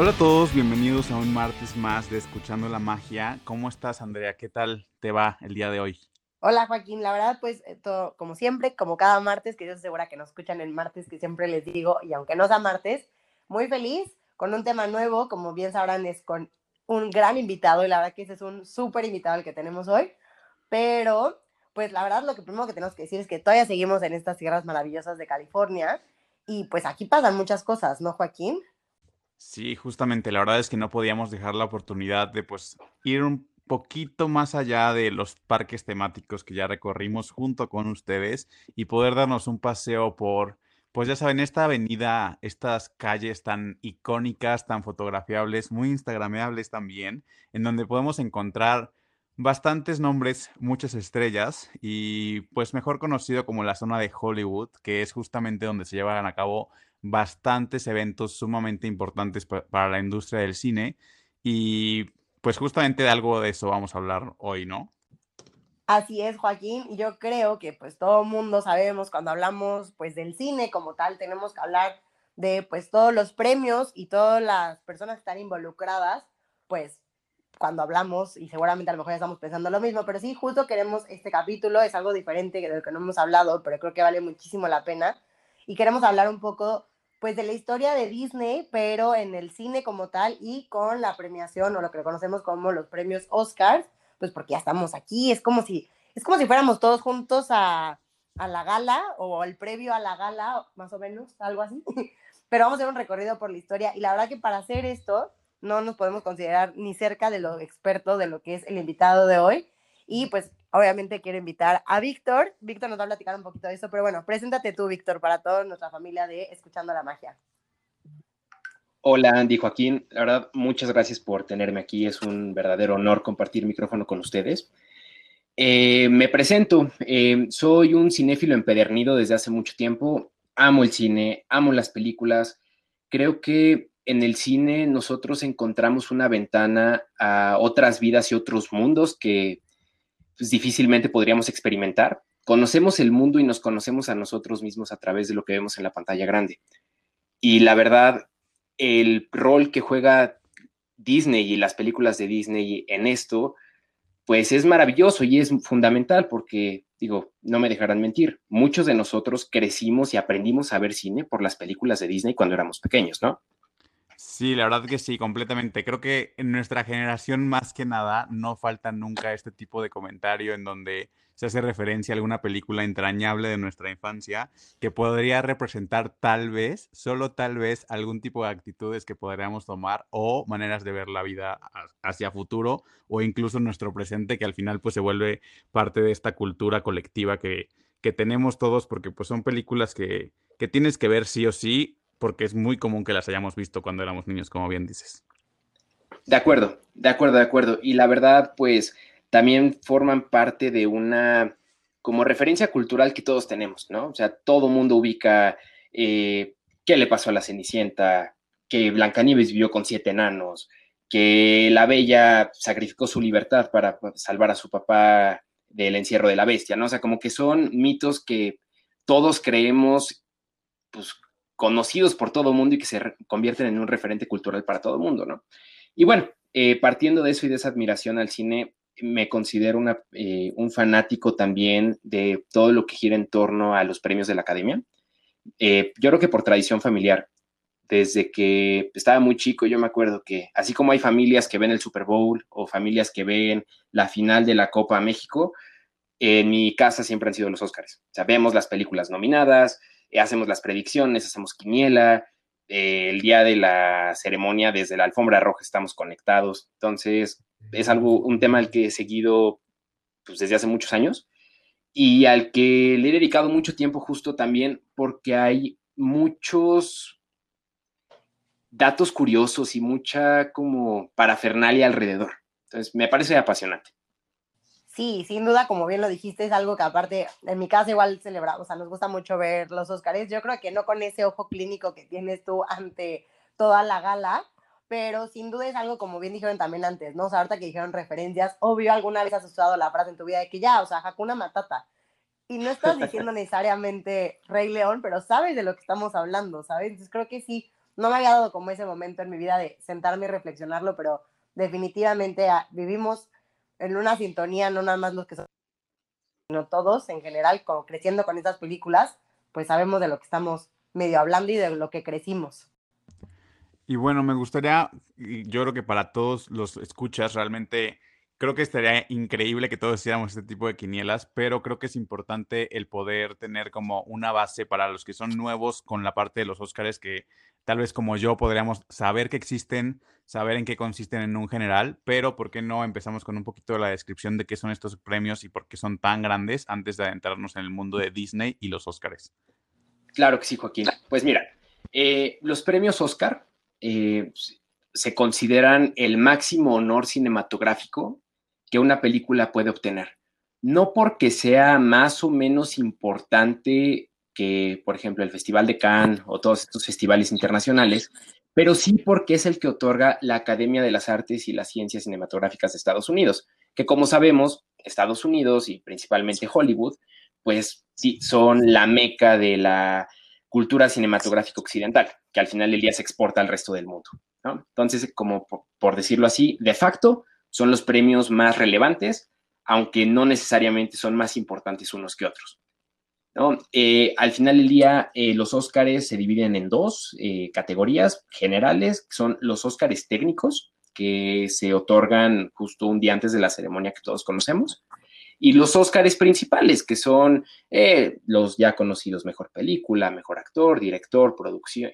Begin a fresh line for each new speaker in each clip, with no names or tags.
Hola a todos, bienvenidos a un martes más de Escuchando la Magia. ¿Cómo estás, Andrea? ¿Qué tal te va el día de hoy?
Hola, Joaquín. La verdad, pues, eh, todo, como siempre, como cada martes, que yo estoy segura que nos escuchan el martes, que siempre les digo, y aunque no sea martes, muy feliz con un tema nuevo, como bien sabrán, es con un gran invitado, y la verdad que ese es un súper invitado el que tenemos hoy. Pero, pues, la verdad, lo que primero que tenemos que decir es que todavía seguimos en estas tierras maravillosas de California, y pues aquí pasan muchas cosas, ¿no, Joaquín?
Sí, justamente, la verdad es que no podíamos dejar la oportunidad de pues ir un poquito más allá de los parques temáticos que ya recorrimos junto con ustedes y poder darnos un paseo por, pues ya saben, esta avenida, estas calles tan icónicas, tan fotografiables, muy instagrameables también, en donde podemos encontrar bastantes nombres, muchas estrellas y pues mejor conocido como la zona de Hollywood, que es justamente donde se llevan a cabo bastantes eventos sumamente importantes para la industria del cine y pues justamente de algo de eso vamos a hablar hoy, ¿no?
Así es, Joaquín. Yo creo que pues todo mundo sabemos cuando hablamos pues del cine como tal, tenemos que hablar de pues todos los premios y todas las personas que están involucradas, pues cuando hablamos y seguramente a lo mejor ya estamos pensando lo mismo, pero sí, justo queremos este capítulo, es algo diferente del que no hemos hablado, pero creo que vale muchísimo la pena y queremos hablar un poco pues de la historia de Disney, pero en el cine como tal y con la premiación o lo que conocemos como los premios Oscars, pues porque ya estamos aquí, es como si, es como si fuéramos todos juntos a, a la gala o el previo a la gala, más o menos, algo así. Pero vamos a hacer un recorrido por la historia y la verdad que para hacer esto no nos podemos considerar ni cerca de lo experto de lo que es el invitado de hoy. Y pues obviamente quiero invitar a Víctor. Víctor nos va a platicar un poquito de eso, pero bueno, preséntate tú, Víctor, para toda nuestra familia de Escuchando la Magia.
Hola, Andy Joaquín. La verdad, muchas gracias por tenerme aquí. Es un verdadero honor compartir micrófono con ustedes. Eh, me presento. Eh, soy un cinéfilo empedernido desde hace mucho tiempo. Amo el cine, amo las películas. Creo que en el cine nosotros encontramos una ventana a otras vidas y otros mundos que pues, difícilmente podríamos experimentar. Conocemos el mundo y nos conocemos a nosotros mismos a través de lo que vemos en la pantalla grande. Y la verdad, el rol que juega Disney y las películas de Disney en esto, pues es maravilloso y es fundamental porque, digo, no me dejarán mentir, muchos de nosotros crecimos y aprendimos a ver cine por las películas de Disney cuando éramos pequeños, ¿no?
Sí, la verdad que sí, completamente. Creo que en nuestra generación más que nada no falta nunca este tipo de comentario en donde se hace referencia a alguna película entrañable de nuestra infancia que podría representar tal vez, solo tal vez, algún tipo de actitudes que podríamos tomar o maneras de ver la vida hacia futuro o incluso nuestro presente que al final pues se vuelve parte de esta cultura colectiva que, que tenemos todos porque pues son películas que, que tienes que ver sí o sí porque es muy común que las hayamos visto cuando éramos niños, como bien dices.
De acuerdo, de acuerdo, de acuerdo. Y la verdad, pues también forman parte de una como referencia cultural que todos tenemos, ¿no? O sea, todo mundo ubica eh, qué le pasó a la Cenicienta, que Blancanieves vivió con siete enanos, que la Bella sacrificó su libertad para salvar a su papá del encierro de la bestia, ¿no? O sea, como que son mitos que todos creemos, pues conocidos por todo el mundo y que se convierten en un referente cultural para todo el mundo, ¿no? Y bueno, eh, partiendo de eso y de esa admiración al cine, me considero eh, un fanático también de todo lo que gira en torno a los premios de la academia. Eh, yo creo que por tradición familiar, desde que estaba muy chico, yo me acuerdo que así como hay familias que ven el Super Bowl o familias que ven la final de la Copa México, en mi casa siempre han sido los Óscares. O sea, vemos las películas nominadas, eh, hacemos las predicciones, hacemos quiniela, eh, el día de la ceremonia desde la alfombra roja estamos conectados, entonces es algo, un tema al que he seguido pues, desde hace muchos años y al que le he dedicado mucho tiempo justo también porque hay muchos datos curiosos y mucha como parafernalia alrededor. Entonces, me parece apasionante.
Sí, sin duda, como bien lo dijiste, es algo que aparte, en mi casa igual celebramos, o sea, nos gusta mucho ver los Óscares. Yo creo que no con ese ojo clínico que tienes tú ante toda la gala, pero sin duda es algo como bien dijeron también antes, ¿no? O sea, ahorita que dijeron referencias, obvio alguna vez has usado la frase en tu vida de que ya, o sea, Hakuna Matata. Y no estás diciendo necesariamente Rey León, pero sabes de lo que estamos hablando, ¿sabes? Entonces creo que sí, no me había dado como ese momento en mi vida de sentarme y reflexionarlo, pero definitivamente ah, vivimos en una sintonía, no nada más los que son, sino todos en general, creciendo con estas películas, pues sabemos de lo que estamos medio hablando y de lo que crecimos.
Y bueno, me gustaría, yo creo que para todos los escuchas, realmente creo que estaría increíble que todos hiciéramos este tipo de quinielas, pero creo que es importante el poder tener como una base para los que son nuevos con la parte de los Óscares que tal vez como yo podríamos saber que existen, saber en qué consisten en un general, pero ¿por qué no empezamos con un poquito de la descripción de qué son estos premios y por qué son tan grandes antes de adentrarnos en el mundo de Disney y los Oscars?
Claro que sí, Joaquín. Pues mira, eh, los premios Oscar eh, se consideran el máximo honor cinematográfico que una película puede obtener. No porque sea más o menos importante que, por ejemplo, el Festival de Cannes o todos estos festivales internacionales, pero sí porque es el que otorga la Academia de las Artes y las Ciencias Cinematográficas de Estados Unidos, que como sabemos, Estados Unidos y principalmente Hollywood, pues sí, son la meca de la cultura cinematográfica occidental, que al final del día se exporta al resto del mundo. Entonces, como por decirlo así, de facto, son los premios más relevantes, aunque no necesariamente son más importantes unos que otros. Eh, al final del día, eh, los Óscares se dividen en dos eh, categorías generales, son los Óscares técnicos, que se otorgan justo un día antes de la ceremonia que todos conocemos, y los Óscares principales, que son los ya conocidos mejor película, mejor actor, director, producción,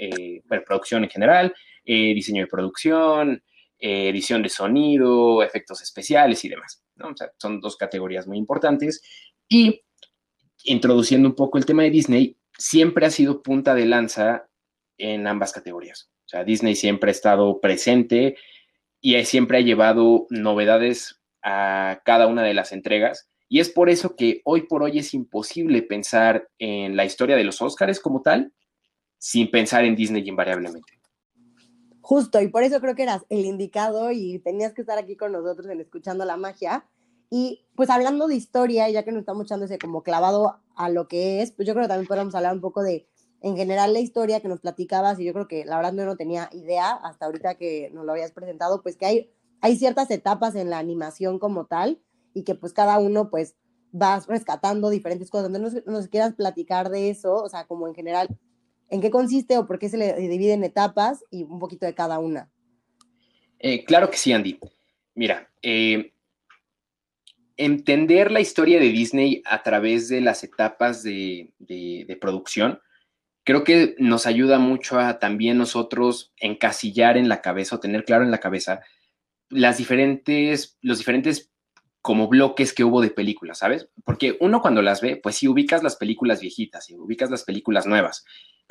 producción en general, diseño de producción, edición de sonido, efectos especiales y demás. son dos categorías muy importantes. Y introduciendo un poco el tema de Disney, siempre ha sido punta de lanza en ambas categorías. O sea, Disney siempre ha estado presente y siempre ha llevado novedades a cada una de las entregas. Y es por eso que hoy por hoy es imposible pensar en la historia de los Oscars como tal sin pensar en Disney invariablemente.
Justo, y por eso creo que eras el indicado y tenías que estar aquí con nosotros en Escuchando la Magia, y pues hablando de historia, ya que nos estamos echando ese como clavado a lo que es, pues yo creo que también podemos hablar un poco de, en general, la historia que nos platicabas, y yo creo que la verdad no, tenía idea hasta ahorita que nos lo habías presentado, pues que hay, hay ciertas etapas en la animación como tal, y que pues cada uno pues vas rescatando diferentes cosas. Entonces, nos, nos quieras platicar de eso, o sea, como en general, en qué consiste o por qué se le divide en etapas y un poquito de cada una.
Eh, claro que sí, Andy. Mira, eh, entender la historia de Disney a través de las etapas de, producción, creo que nos ayuda mucho a también nosotros encasillar en la cabeza o tener claro en la cabeza las diferentes, los diferentes como bloques que hubo de películas, ¿sabes? Porque uno cuando las ve, pues sí ubicas las películas viejitas y ubicas las películas nuevas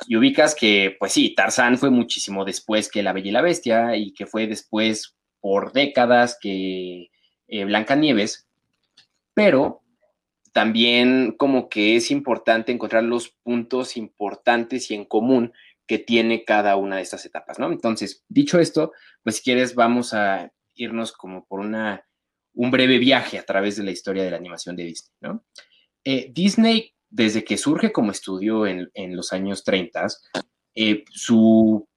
y ubicas que, pues sí, Tarzán fue muchísimo después que La Bella y la Bestia y que fue después por décadas que eh, Blancanieves, pero también como que es importante encontrar los puntos importantes y en común que tiene cada una de estas etapas, ¿no? Entonces, dicho esto, pues si quieres vamos a irnos como por una, un breve viaje a través de la historia de la animación de Disney, ¿no? Eh, Disney, desde que surge como estudio en, los años 30, eh, su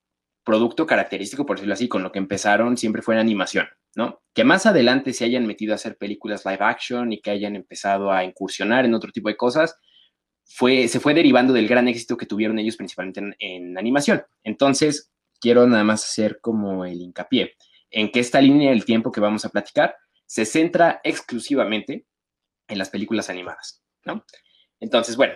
producto característico, por decirlo así, con lo que empezaron siempre fue en animación, ¿no? Que más adelante se hayan metido a hacer películas live action y que hayan empezado a incursionar en otro tipo de cosas, fue, se fue derivando del gran éxito que tuvieron ellos principalmente en, animación. Entonces, quiero nada más hacer como el hincapié en que esta línea del tiempo que vamos a platicar se centra exclusivamente en las películas animadas, ¿no? Entonces, bueno,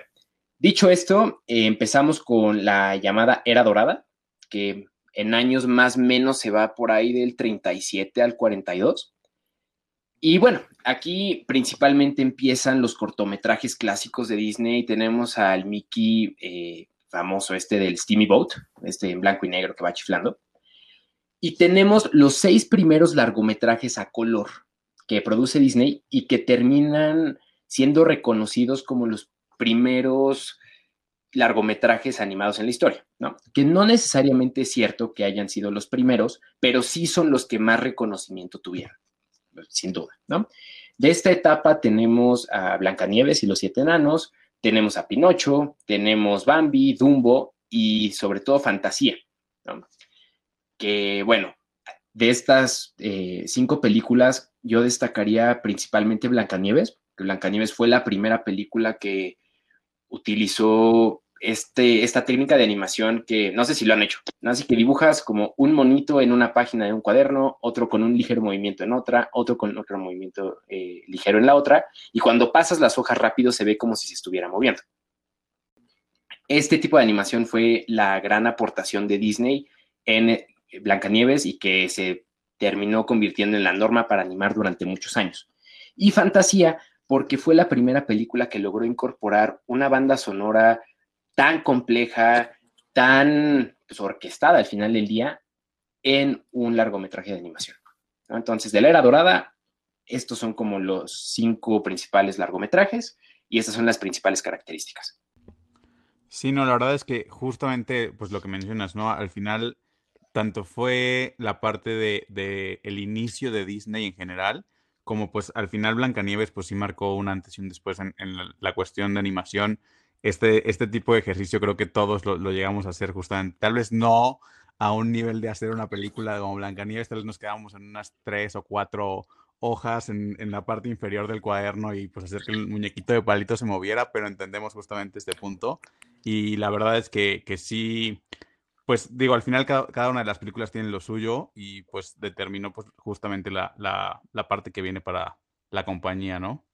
dicho esto, eh, empezamos con la llamada Era Dorada, que en años más o menos se va por ahí del 37 al 42. Y bueno, aquí principalmente empiezan los cortometrajes clásicos de Disney. Tenemos al Mickey eh, famoso este del Steamy Boat, este en blanco y negro que va chiflando. Y tenemos los seis primeros largometrajes a color que produce Disney y que terminan siendo reconocidos como los primeros largometrajes animados en la historia, ¿no? Que no necesariamente es cierto que hayan sido los primeros, pero sí son los que más reconocimiento tuvieron, sin duda, ¿no? De esta etapa tenemos a Blancanieves y los siete enanos, tenemos a Pinocho, tenemos Bambi, Dumbo y sobre todo Fantasía, ¿no? Que, bueno, de estas eh, cinco películas, yo destacaría principalmente Blancanieves, Blancanieves fue la primera película que utilizó este, esta técnica de animación que no sé si lo han hecho, así que dibujas como un monito en una página de un cuaderno, otro con un ligero movimiento en otra, otro con otro movimiento eh, ligero en la otra, y cuando pasas las hojas rápido se ve como si se estuviera moviendo. Este tipo de animación fue la gran aportación de Disney en eh, Blancanieves y que se terminó convirtiendo en la norma para animar durante muchos años. Y Fantasía porque fue la primera película que logró incorporar una banda sonora tan compleja, tan pues, orquestada al final del día en un largometraje de animación. Entonces, de la era dorada, estos son como los cinco principales largometrajes y estas son las principales características.
Sí, no, la verdad es que justamente, pues lo que mencionas, ¿no? Al final, tanto fue la parte de, de el inicio de Disney en general, como pues al final Blancanieves pues sí marcó un antes y un después en, la, cuestión de animación. Este, este tipo de ejercicio creo que todos lo, llegamos a hacer justamente. Tal vez no a un nivel de hacer una película como Blancanieves, tal vez nos quedamos en unas tres o cuatro hojas en, en, la parte inferior del cuaderno y pues hacer que el muñequito de palito se moviera, pero entendemos justamente este punto. Y la verdad es que, que sí, pues digo, al final cada, una de las películas tiene lo suyo y pues determinó pues justamente la, parte que viene para la compañía, ¿no?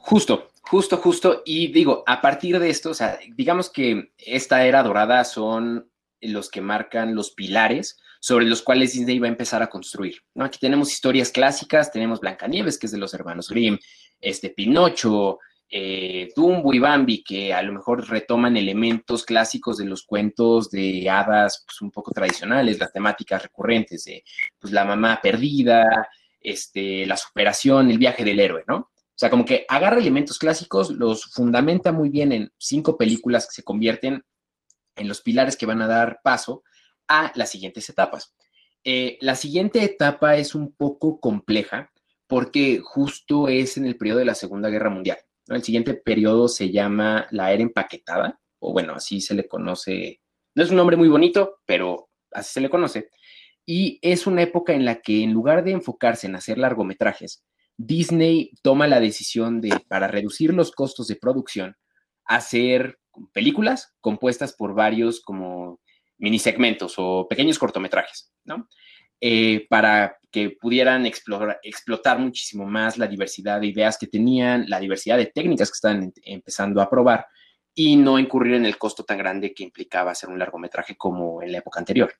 Justo, justo, justo. Y digo, a partir de esto, o sea, digamos que esta era dorada son los que marcan los pilares sobre los cuales Disney va a empezar a construir. ¿no? Aquí tenemos historias clásicas, tenemos Blancanieves, que es de los hermanos Grimm, este Pinocho, eh, Dumbo y Bambi, que a lo mejor retoman elementos clásicos de los cuentos de hadas pues, un poco tradicionales, las temáticas recurrentes de pues, la mamá perdida, este, la superación, el viaje del héroe, ¿no? O sea, como que agarra elementos clásicos, los fundamenta muy bien en cinco películas que se convierten en los pilares que van a dar paso a las siguientes etapas. Eh, la siguiente etapa es un poco compleja porque justo es en el periodo de la Segunda Guerra Mundial. El siguiente periodo se llama la era empaquetada, o bueno, así se le conoce. No es un nombre muy bonito, pero así se le conoce. Y es una época en la que en lugar de enfocarse en hacer largometrajes, Disney toma la decisión de, para reducir los costos de producción, hacer películas compuestas por varios como mini segmentos o pequeños cortometrajes, ¿no? Eh, para que pudieran explotar muchísimo más la diversidad de ideas que tenían, la diversidad de técnicas que estaban empezando a probar y no incurrir en el costo tan grande que implicaba hacer un largometraje como en la época anterior.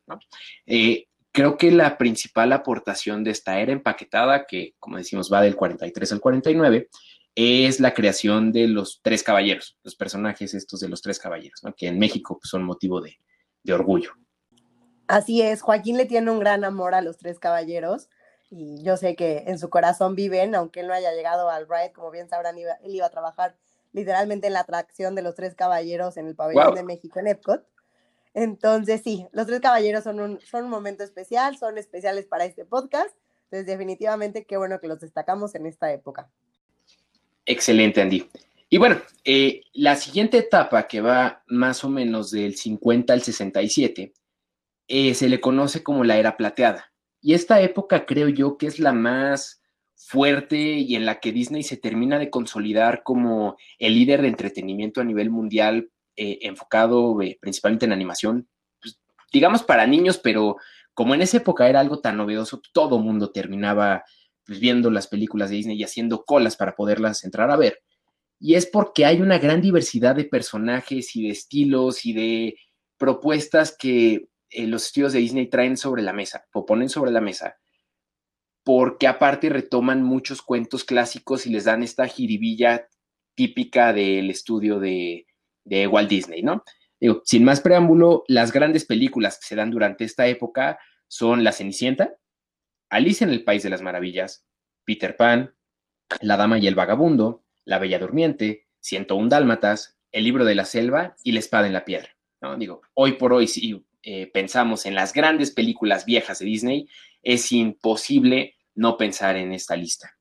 Eh, creo que la principal aportación de esta era empaquetada, que como decimos va del 43 al 49, es la creación de los tres caballeros, los personajes estos de los tres caballeros, que en México pues, son motivo de orgullo.
Así es, Joaquín le tiene un gran amor a los tres caballeros y yo sé que en su corazón viven, aunque él no haya llegado al ride, como bien sabrán, él iba a trabajar literalmente en la atracción de los tres caballeros en el pabellón de México en Epcot. Entonces, sí, los tres caballeros son un, son un momento especial, son especiales para este podcast. Entonces, definitivamente, qué bueno que los destacamos en esta época.
Excelente, Andy. Y bueno, eh, la siguiente etapa que va más o menos del 50 al 67 eh, se le conoce como la era plateada. Y esta época creo yo que es la más fuerte y en la que Disney se termina de consolidar como el líder de entretenimiento a nivel mundial, eh, enfocado eh, principalmente en animación, pues, digamos para niños, pero como en esa época era algo tan novedoso, todo mundo terminaba pues, viendo las películas de Disney y haciendo colas para poderlas entrar a ver. Y es porque hay una gran diversidad de personajes y de estilos y de propuestas que eh, los estudios de Disney traen sobre la mesa o ponen sobre la mesa porque aparte retoman muchos cuentos clásicos y les dan esta jiribilla típica del estudio de, Walt Disney, ¿no? Digo, sin más preámbulo, las grandes películas que se dan durante esta época son La Cenicienta, Alicia en el País de las Maravillas, Peter Pan, La Dama y el Vagabundo, La Bella Durmiente, un Dálmatas, El Libro de la Selva y La Espada en la Piedra. ¿no? Digo, hoy por hoy, si eh, pensamos en las grandes películas viejas de Disney, es imposible no pensar en esta lista.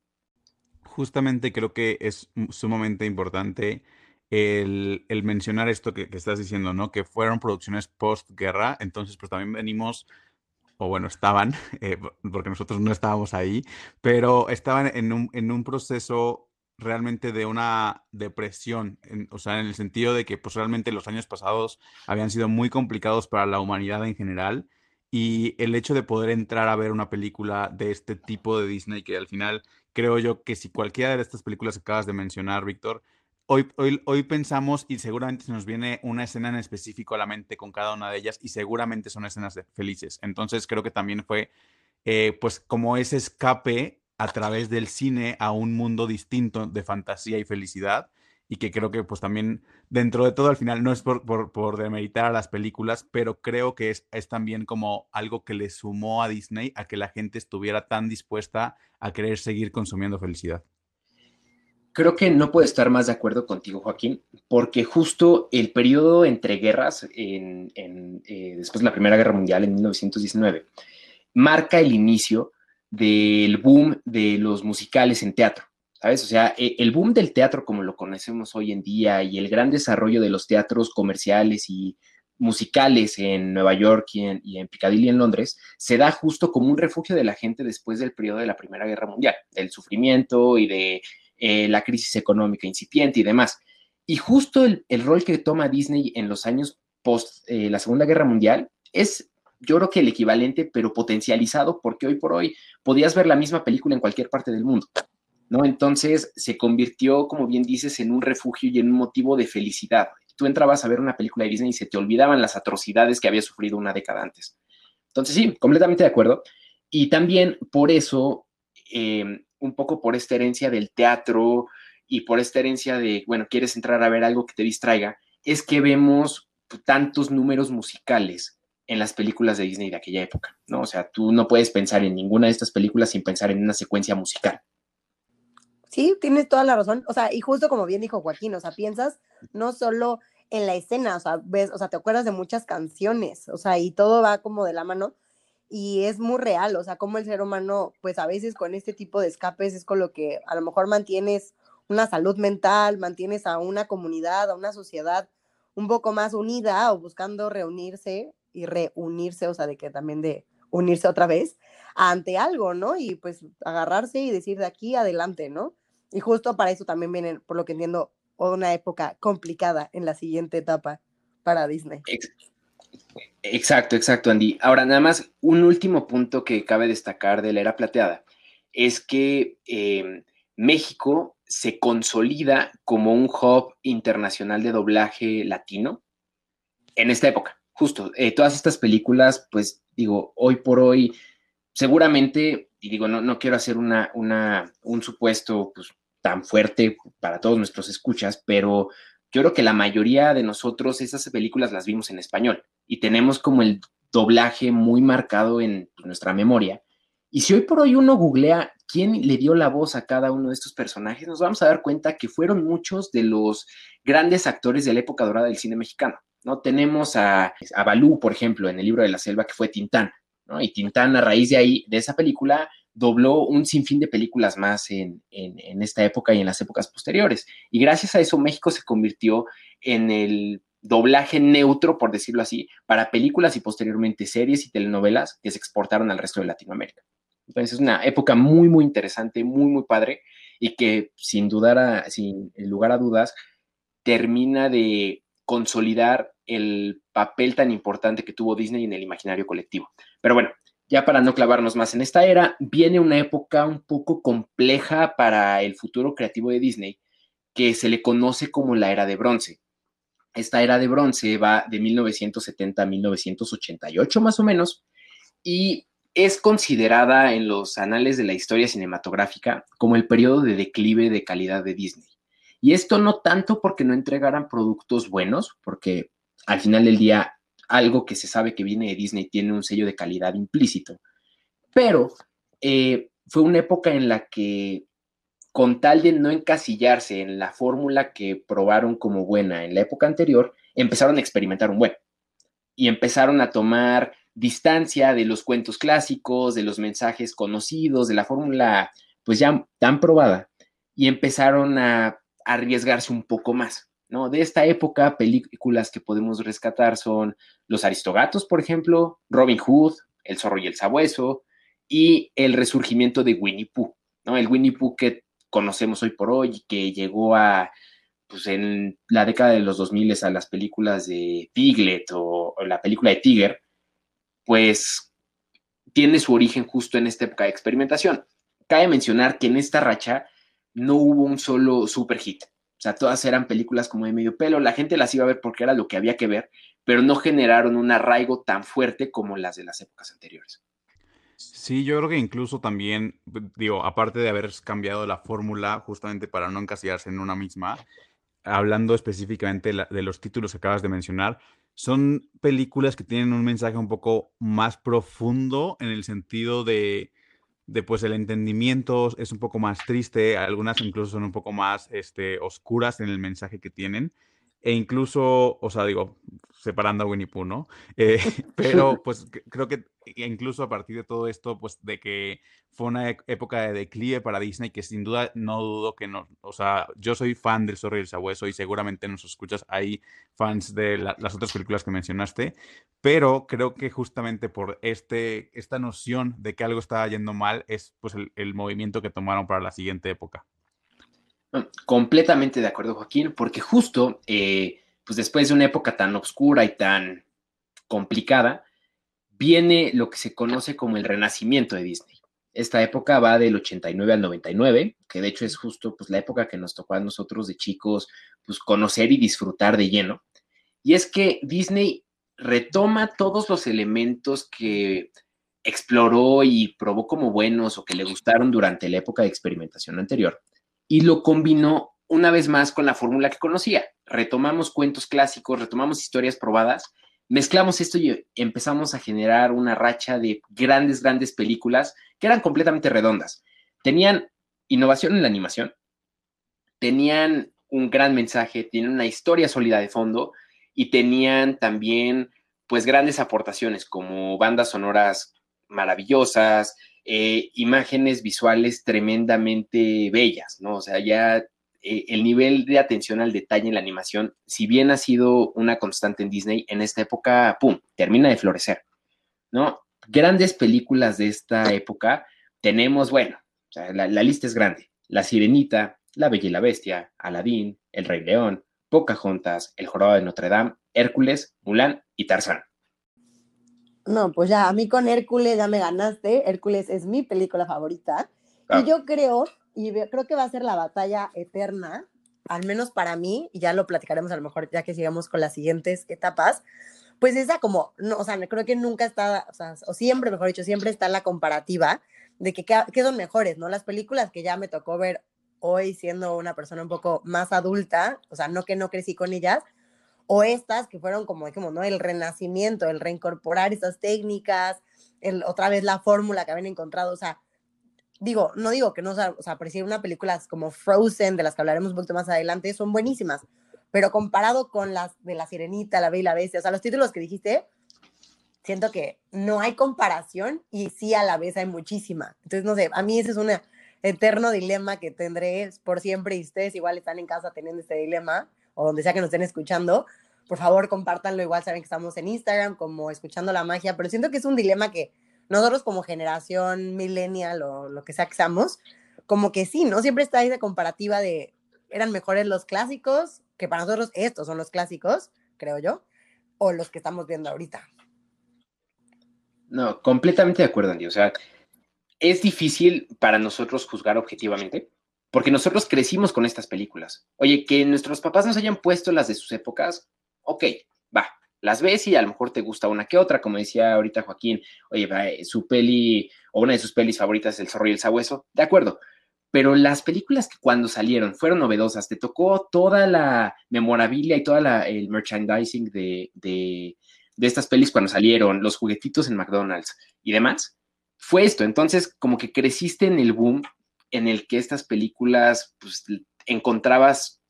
Justamente creo que es sumamente importante el, mencionar esto que, estás diciendo, ¿no? Que fueron producciones post-guerra, entonces pues también venimos, o bueno, estaban, eh, porque nosotros no estábamos ahí, pero estaban en un, en un proceso realmente de una depresión, o sea, en el sentido de que pues realmente los años pasados habían sido muy complicados para la humanidad en general y el hecho de poder entrar a ver una película de este tipo de Disney, que al final creo yo que si cualquiera de estas películas que acabas de mencionar, Víctor, hoy, hoy, hoy pensamos y seguramente se nos viene una escena en específico a la mente con cada una de ellas y seguramente son escenas felices. Entonces creo que también fue eh, pues como ese escape a través del cine a un mundo distinto de fantasía y felicidad y que creo que pues también dentro de todo al final no es por, por, demeritar a las películas, pero creo que es, es, también como algo que le sumó a Disney a que la gente estuviera tan dispuesta a querer seguir consumiendo felicidad.
Creo que no puedo estar más de acuerdo contigo, Joaquín, porque justo el periodo entre guerras, en, eh, después de la Primera Guerra Mundial en 1919, marca el inicio del boom de los musicales en teatro. ¿sabes? O sea, e, el boom del teatro como lo conocemos hoy en día y el gran desarrollo de los teatros comerciales y musicales en Nueva York y en, y en Piccadilly en Londres se da justo como un refugio de la gente después del periodo de la Primera Guerra Mundial, del sufrimiento y de eh, la crisis económica incipiente y demás. Y justo el, rol que toma Disney en los años post eh, la Segunda Guerra Mundial es yo creo que el equivalente, pero potencializado, porque hoy por hoy podías ver la misma película en cualquier parte del mundo. ¿no? Entonces se convirtió, como bien dices, en un refugio y en un motivo de felicidad. Tú entrabas a ver una película de Disney y se te olvidaban las atrocidades que había sufrido una década antes. Entonces sí, completamente de acuerdo. Y también por eso, em, un poco por esta herencia del teatro y por esta herencia de, bueno, quieres entrar a ver algo que te distraiga, es que vemos tantos números musicales en las películas de Disney de aquella época, ¿no? O sea, tú no puedes pensar en ninguna de estas películas sin pensar en una secuencia musical.
Sí, tienes toda la razón. O sea, y justo como bien dijo Joaquín, o sea, piensas no solo en la escena, o sea, ves, o sea, te acuerdas de muchas canciones, o sea, y todo va como de la mano y es muy real, o sea, como el ser humano, pues a veces con este tipo de escapes es con lo que a lo mejor mantienes una salud mental, mantienes a una comunidad, a una sociedad un poco más unida o buscando reunirse y reunirse, o sea, de que también de unirse otra vez ante algo, ¿no? Y pues agarrarse y decir de aquí adelante, ¿no? Y justo para eso también viene, por lo que entiendo, una época complicada en la siguiente etapa para Disney.
Exacto, exacto, Andy. Ahora, nada más un último punto que cabe destacar de la era plateada es que em, México se consolida como un hub internacional de doblaje latino en esta época. Justo, eh, todas estas películas, pues digo, hoy por hoy seguramente, y digo, no, no quiero hacer una, una, un supuesto pues, tan fuerte para todos nuestros escuchas, pero yo creo que la mayoría de nosotros esas películas las vimos en español y tenemos como el doblaje muy marcado en pues, nuestra memoria. Y si hoy por hoy uno googlea quién le dio la voz a cada uno de estos personajes, nos vamos a dar cuenta que fueron muchos de los grandes actores de la época dorada del cine mexicano. ¿No? Tenemos a, a Balú, por ejemplo, en el libro de la selva, que fue Tintán. Y Tintán, a raíz de ahí, de esa película, dobló un sinfín de películas más en, esta época y en las épocas posteriores. Y gracias a eso, México se convirtió en el doblaje neutro, por decirlo así, para películas y posteriormente series y telenovelas que se exportaron al resto de Latinoamérica. Entonces es una época muy, muy interesante, muy, muy padre y que sin dudar, sin lugar a dudas, termina de consolidar el papel tan importante que tuvo Disney en el imaginario colectivo. Pero bueno, ya para no clavarnos más en esta era, viene una época un poco compleja para el futuro creativo de Disney, que se le conoce como la era de bronce. Esta era de bronce va de 1970 a 1988 más o menos, y es considerada en los anales de la historia cinematográfica como el periodo de declive de calidad de Disney. Y esto no tanto porque no entregaran productos buenos, porque al final del día algo que se sabe que viene de Disney tiene un sello de calidad implícito, pero eh, fue una época en la que con tal de no encasillarse en la fórmula que probaron como buena en la época anterior, empezaron a experimentar un buen. Y empezaron a tomar distancia de los cuentos clásicos, de los mensajes conocidos, de la fórmula pues ya tan probada. Y empezaron a arriesgarse un poco más, ¿no? De esta época, películas que podemos rescatar son Los Aristogatos, por ejemplo, Robin Hood, El Zorro y el Sabueso y el resurgimiento de Winnie Pooh, ¿no? El Winnie Pooh que conocemos hoy por hoy que llegó a pues en la década de los 2000 a las películas de Piglet o, la película de Tiger, pues tiene su origen justo en esta época de experimentación. Cabe mencionar que en esta racha no hubo un solo super hit. O sea, todas eran películas como de medio pelo, la gente las iba a ver porque era lo que había que ver, pero no generaron un arraigo tan fuerte como las de las épocas anteriores.
Sí, yo creo que incluso también, digo, aparte de haber cambiado la fórmula justamente para no encasillarse en una misma, hablando específicamente de los títulos que acabas de mencionar, son películas que tienen un mensaje un poco más profundo en el sentido de, de pues el entendimiento es un poco más triste, algunas incluso son un poco más este, oscuras en el mensaje que tienen. E incluso, o sea, digo, separando a Winnie Pooh, ¿no? Eh, pero pues creo que incluso a partir de todo esto, pues de que fue una época de declive para Disney, que sin duda no dudo que no, o sea, yo soy fan del Zorro y el Sabueso y seguramente nos escuchas, hay fans de las otras películas que mencionaste, pero creo que justamente por este, esta noción de que algo estaba yendo mal es pues el, el movimiento que tomaron para la siguiente época.
Completamente de acuerdo, Joaquín, porque justo, eh, pues después de una época tan oscura y tan complicada, viene lo que se conoce como el renacimiento de Disney. Esta época va del 89 al 99, que de hecho es justo pues, la época que nos tocó a nosotros de chicos pues, conocer y disfrutar de lleno. Y es que Disney retoma todos los elementos que exploró y probó como buenos o que le gustaron durante la época de experimentación anterior y lo combinó una vez más con la fórmula que conocía. Retomamos cuentos clásicos, retomamos historias probadas, mezclamos esto y empezamos a generar una racha de grandes, grandes películas que eran completamente redondas. Tenían innovación en la animación, tenían un gran mensaje, tenían una historia sólida de fondo y tenían también pues grandes aportaciones como bandas sonoras maravillosas, eh, imágenes visuales tremendamente bellas, ¿no? O sea, ya eh, el nivel de atención al detalle en la animación, si bien ha sido una constante en Disney, en esta época, ¡pum!, termina de florecer, ¿no? Grandes películas de esta época tenemos, bueno, la, la lista es grande. La Sirenita, La Bella y la Bestia, Aladín, El Rey León, Pocahontas, El Jorobado de Notre Dame, Hércules, Mulan y Tarzán.
No, pues ya, a mí con Hércules ya me ganaste. Hércules es mi película favorita. Y yo creo, y creo que va a ser la batalla eterna, al menos para mí, y ya lo platicaremos a lo mejor ya que sigamos con las siguientes etapas, pues esa como, no, o sea, creo que nunca está, o, sea, o siempre, mejor dicho, siempre está la comparativa de que qué son mejores, ¿no? Las películas que ya me tocó ver hoy siendo una persona un poco más adulta, o sea, no que no crecí con ellas, o estas que fueron como dijimos, ¿no? El renacimiento, el reincorporar esas técnicas, el, otra vez la fórmula que habían encontrado, o sea, digo, no digo que no, o sea, por una película como Frozen, de las que hablaremos un poquito más adelante, son buenísimas, pero comparado con las de La Sirenita, La Bella y la Bestia, o sea, los títulos que dijiste, siento que no hay comparación y sí a la vez hay muchísima. Entonces, no sé, a mí ese es un eterno dilema que tendré por siempre y ustedes igual están en casa teniendo este dilema o donde sea que nos estén escuchando, por favor compártanlo. Igual saben que estamos en Instagram como escuchando la magia, pero siento que es un dilema que nosotros como generación millennial o lo que sea que seamos, como que sí, ¿no? Siempre está esa comparativa de eran mejores los clásicos, que para nosotros estos son los clásicos, creo yo, o los que estamos viendo ahorita.
No, completamente de acuerdo, Andy. O sea, es difícil para nosotros juzgar objetivamente, porque nosotros crecimos con estas películas. Oye, que nuestros papás nos hayan puesto las de sus épocas, ok, va, las ves y a lo mejor te gusta una que otra, como decía ahorita Joaquín, oye, su peli o una de sus pelis favoritas es El zorro y el sabueso, de acuerdo, pero las películas que cuando salieron fueron novedosas, te tocó toda la memorabilia y toda el merchandising de, de, estas pelis cuando salieron, los juguetitos en McDonald's y demás, fue esto. Entonces, como que creciste en el boom en el que estas películas, pues, encontrabas,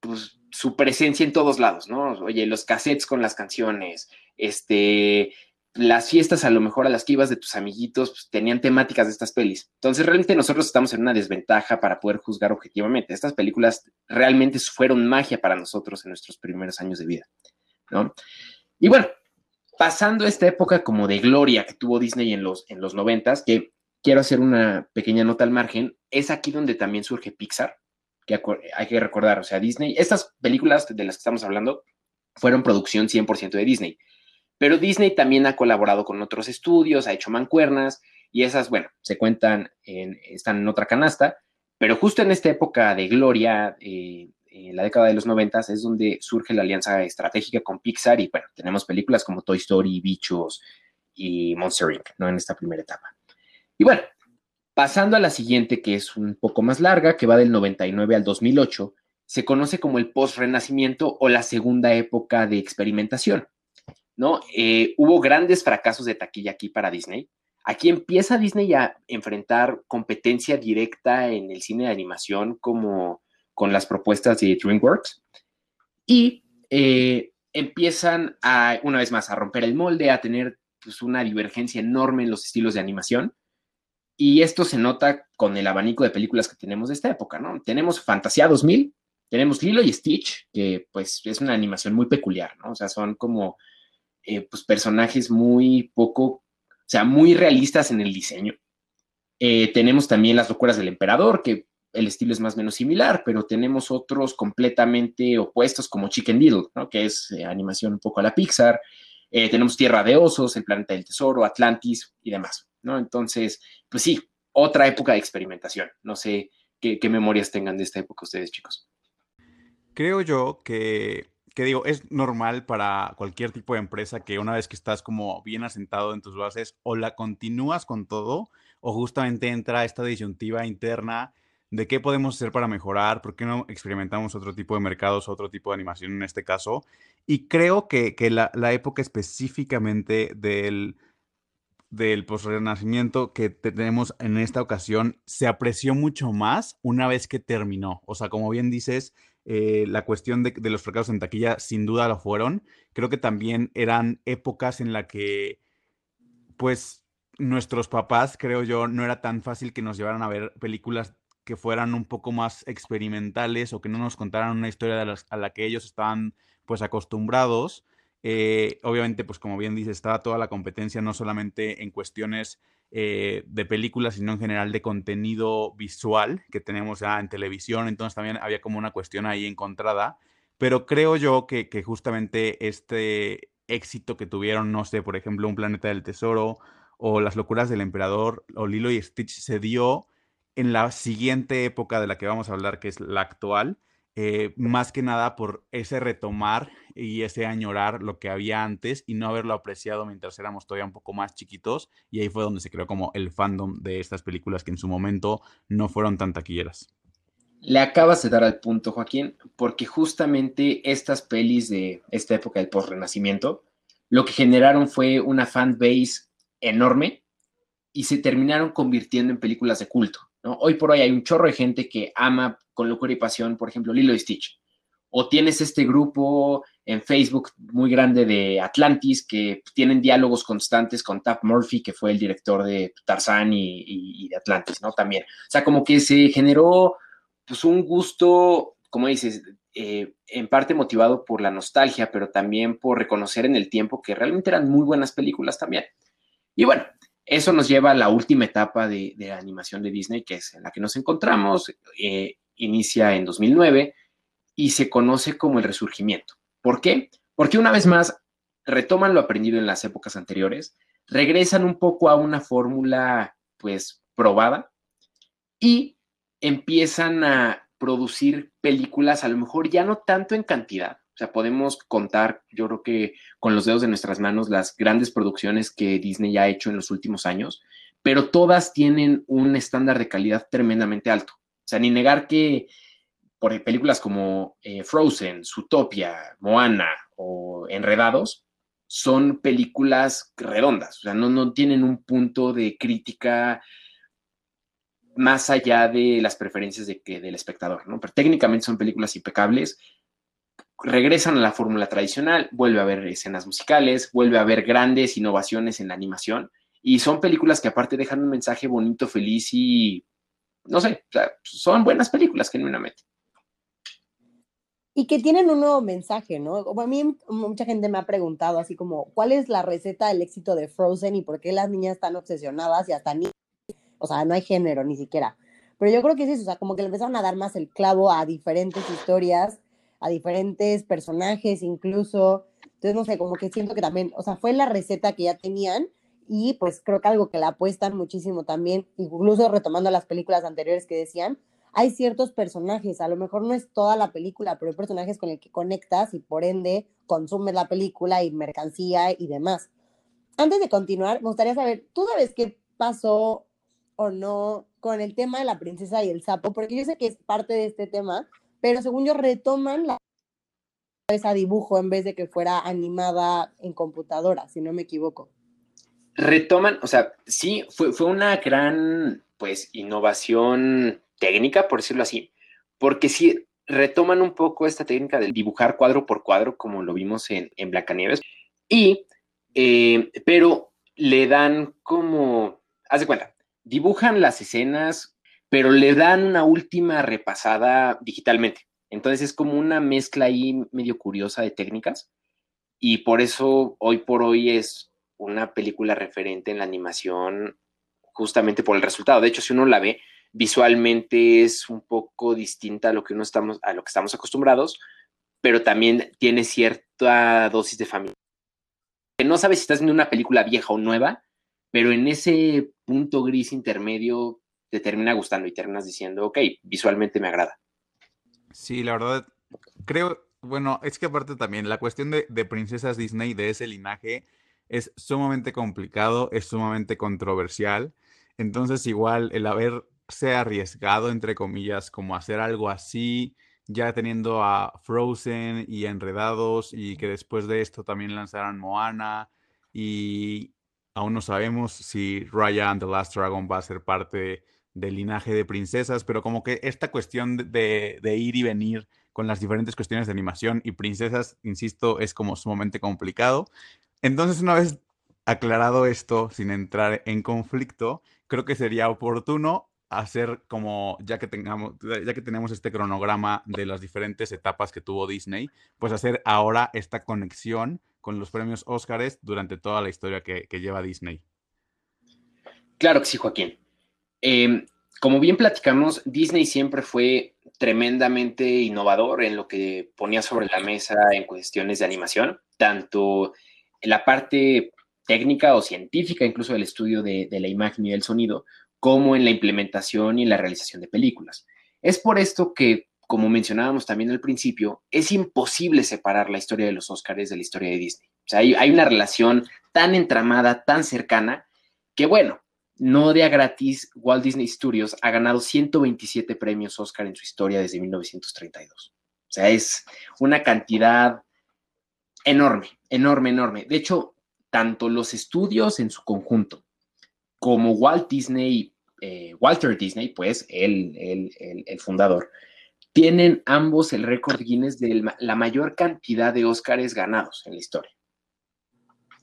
pues, su presencia en todos lados, ¿no? Oye, los cassettes con las canciones, este, las fiestas a lo mejor a las que ibas de tus amiguitos pues, tenían temáticas de estas pelis. Entonces realmente nosotros estamos en una desventaja para poder juzgar objetivamente. Estas películas realmente fueron magia para nosotros en nuestros primeros años de vida, ¿no? Y bueno, pasando esta época como de gloria que tuvo Disney en los, en los noventas, que quiero hacer una pequeña nota al margen, es aquí donde también surge Pixar, que hay que recordar, o sea, Disney, estas películas de las que estamos hablando fueron producción 100% de Disney. Pero Disney también ha colaborado con otros estudios, ha hecho mancuernas y esas, bueno, se cuentan, en, están en otra canasta, pero justo en esta época de gloria, eh, en la década de los noventas, es donde surge la alianza estratégica con Pixar y bueno, tenemos películas como Toy Story, Bichos y Monster Inc., ¿no? En esta primera etapa. Y bueno, pasando a la siguiente, que es un poco más larga, que va del 99 al 2008, se conoce como el post-renacimiento o la segunda época de experimentación. ¿no? Eh, hubo grandes fracasos de taquilla aquí para Disney. Aquí empieza Disney a enfrentar competencia directa en el cine de animación como con las propuestas de DreamWorks y eh, empiezan a, una vez más, a romper el molde, a tener pues, una divergencia enorme en los estilos de animación. Y esto se nota con el abanico de películas que tenemos de esta época, ¿no? Tenemos Fantasía 2000, tenemos Lilo y Stitch, que pues es una animación muy peculiar, ¿no? O sea, son como eh, pues, personajes muy poco, o sea, muy realistas en el diseño. Eh, tenemos también las locuras del emperador, que el estilo es más o menos similar, pero tenemos otros completamente opuestos como Chicken Little, ¿no? que es eh, animación un poco a la Pixar. tenemos Tierra de Osos, El Planeta del Tesoro, Atlantis y demás, ¿no? Entonces, pues sí, otra época de experimentación. No sé qué, memorias tengan de esta época ustedes, chicos.
Creo yo que que digo, es normal para cualquier tipo de empresa que una vez que estás como bien asentado en tus bases, o la continúas con todo, o justamente entra esta disyuntiva interna de qué podemos hacer para mejorar, por qué no experimentamos otro tipo de mercados, otro tipo de animación en este caso. Y creo que, la, época específicamente del, del renacimiento que tenemos en esta ocasión se apreció mucho más una vez que terminó. O sea, como bien dices, eh, la cuestión de, los fracasos en taquilla sin duda lo fueron. Creo que también eran épocas en la que, pues, nuestros papás, creo yo, no era tan fácil que nos llevaran a ver películas que fueran un poco más experimentales o que no nos contaran una historia a la que ellos estaban, pues, acostumbrados. Eh, obviamente, pues como bien dice, estaba toda la competencia, no solamente en cuestiones eh, de películas, sino en general de contenido visual que tenemos ya en televisión. Entonces también había como una cuestión ahí encontrada. Pero creo yo que, justamente este éxito que tuvieron, no sé, por ejemplo, Un Planeta del Tesoro o Las Locuras del Emperador o Lilo y Stitch se dio en la siguiente época de la que vamos a hablar, que es la actual, eh, más que nada por ese retomar y ese añorar lo que había antes y no haberlo apreciado mientras éramos todavía un poco más chiquitos. Y ahí fue donde se creó como el fandom de estas películas que en su momento no fueron tan taquilleras.
Le acabas de dar al punto, Joaquín, porque justamente estas pelis de esta época del post-renacimiento lo que generaron fue una fan base enorme y se terminaron convirtiendo en películas de culto. Hoy por hoy hay un chorro de gente que ama con locura y pasión, por ejemplo, Lilo y Stitch. O tienes este grupo en Facebook muy grande de Atlantis que tienen diálogos constantes con Tap Murphy, que fue el director de Tarzán y, de Atlantis, ¿no? También. O sea, como que se generó pues un gusto, como dices, eh, en parte motivado por la nostalgia, pero también por reconocer en el tiempo que realmente eran muy buenas películas también. Y bueno, eso nos lleva a la última etapa de, animación de Disney, que es en la que nos encontramos. Eh, inicia en 2009 y se conoce como el resurgimiento. ¿Por qué? Porque una vez más retoman lo aprendido en las épocas anteriores, regresan un poco a una fórmula pues probada y empiezan a producir películas a lo mejor ya no tanto en cantidad, sea, podemos contar, yo creo que con los dedos de nuestras manos, las grandes producciones que Disney ha hecho en los últimos años, pero todas tienen un estándar de calidad tremendamente alto. O sea, ni negar que por películas como eh, Frozen, Zootopia, Moana o Enredados, son películas redondas, o sea, no, no tienen un punto de crítica más allá de las preferencias de que, del espectador, ¿no? Pero técnicamente son películas impecables, regresan a la fórmula tradicional, vuelve a haber escenas musicales, vuelve a haber grandes innovaciones en la animación, y son películas que aparte dejan un mensaje bonito, feliz y, no sé, son buenas películas genuinamente.
Y que tienen un nuevo mensaje, ¿no? A mí mucha gente me ha preguntado así como, ¿cuál es la receta del éxito de Frozen y por qué las niñas están obsesionadas y hasta ni, o sea, no hay género ni siquiera. Pero yo creo que es eso, o sea, como que le empezaron a dar más el clavo a diferentes historias a diferentes personajes incluso. Entonces, no sé, como que siento que también, o sea, fue la receta que ya tenían y pues creo que algo que la apuestan muchísimo también, incluso retomando las películas anteriores que decían, hay ciertos personajes, a lo mejor no es toda la película, pero hay personajes con el que conectas y por ende consumes la película y mercancía y demás. Antes de continuar, me gustaría saber, ¿tú sabes qué pasó o no con el tema de la princesa y el sapo? Porque yo sé que es parte de este tema, pero según yo retoman la esa dibujo en vez de que fuera animada en computadora, si no me equivoco.
Retoman, o sea, sí, fue, fue una gran, pues, innovación técnica, por decirlo así, porque sí retoman un poco esta técnica de dibujar cuadro por cuadro, como lo vimos en, en Blancanieves, y, eh, pero le dan como, haz de cuenta, dibujan las escenas pero le dan una última repasada digitalmente. Entonces es como una mezcla ahí medio curiosa de técnicas y por eso hoy por hoy es una película referente en la animación justamente por el resultado. De hecho, si uno la ve visualmente es un poco distinta a lo que uno estamos a lo que estamos acostumbrados, pero también tiene cierta dosis de familia. No sabes si estás viendo una película vieja o nueva, pero en ese punto gris intermedio te termina gustando y terminas diciendo, ok, visualmente me agrada.
Sí, la verdad, creo, bueno, es que aparte también la cuestión de, princesas Disney, de ese linaje, es sumamente complicado, es sumamente controversial. Entonces, igual el haberse arriesgado, entre comillas, como hacer algo así, ya teniendo a Frozen y Enredados, y que después de esto también lanzaran Moana, y aún no sabemos si Raya and the Last Dragon va a ser parte del linaje de princesas, pero como que esta cuestión de, de, ir y venir con las diferentes cuestiones de animación y princesas, insisto, es como sumamente complicado. Entonces, una vez aclarado esto, sin entrar en conflicto, creo que sería oportuno hacer como, ya que tengamos, ya que tenemos este cronograma de las diferentes etapas que tuvo Disney, pues hacer ahora esta conexión con los premios Óscares durante toda la historia que, que lleva Disney.
Claro que sí, Joaquín. Eh, como bien platicamos, Disney siempre fue tremendamente innovador en lo que ponía sobre la mesa en cuestiones de animación, tanto en la parte técnica o científica, incluso del estudio de, la imagen y del sonido, como en la implementación y la realización de películas. Es por esto que, como mencionábamos también al principio, es imposible separar la historia de los Oscars de la historia de Disney. O sea, hay una relación tan entramada, tan cercana, que bueno, no de gratis, Walt Disney Studios ha ganado 127 premios Oscar en su historia desde 1932. O sea, es una cantidad enorme, enorme, enorme. De hecho, tanto los estudios en su conjunto como Walt Disney, eh, Walter Disney, pues, el, el, el, fundador, tienen ambos el récord Guinness de la mayor cantidad de Oscars ganados en la historia.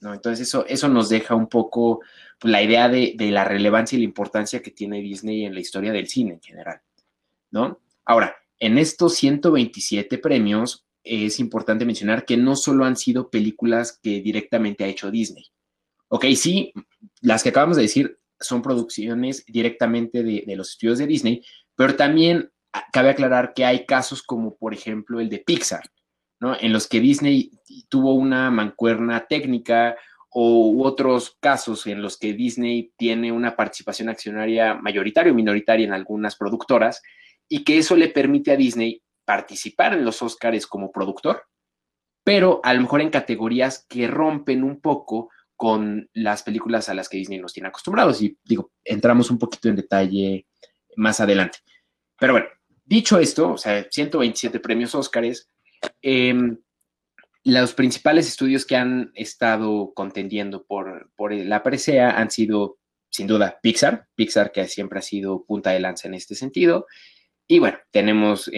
¿No? Entonces eso, eso nos deja un poco pues, la idea de, la relevancia y la importancia que tiene Disney en la historia del cine en general, ¿no? Ahora, en estos 127 premios es importante mencionar que no solo han sido películas que directamente ha hecho Disney. Ok, sí, las que acabamos de decir son producciones directamente de, de los estudios de Disney, pero también cabe aclarar que hay casos como por ejemplo el de Pixar, en los que Disney tuvo una mancuerna técnica o otros casos en los que Disney tiene una participación accionaria mayoritaria o minoritaria en algunas productoras y que eso le permite a Disney participar en los Oscars como productor pero a lo mejor en categorías que rompen un poco con las películas a las que Disney nos tiene acostumbrados. Y digo, entramos un poquito en detalle más adelante. Pero bueno, dicho esto, o sea, 127 premios Óscares, em, los principales estudios que han estado contendiendo por, la presea han sido, sin duda, Pixar, Pixar que siempre ha sido punta de lanza en este sentido. Y bueno, tenemos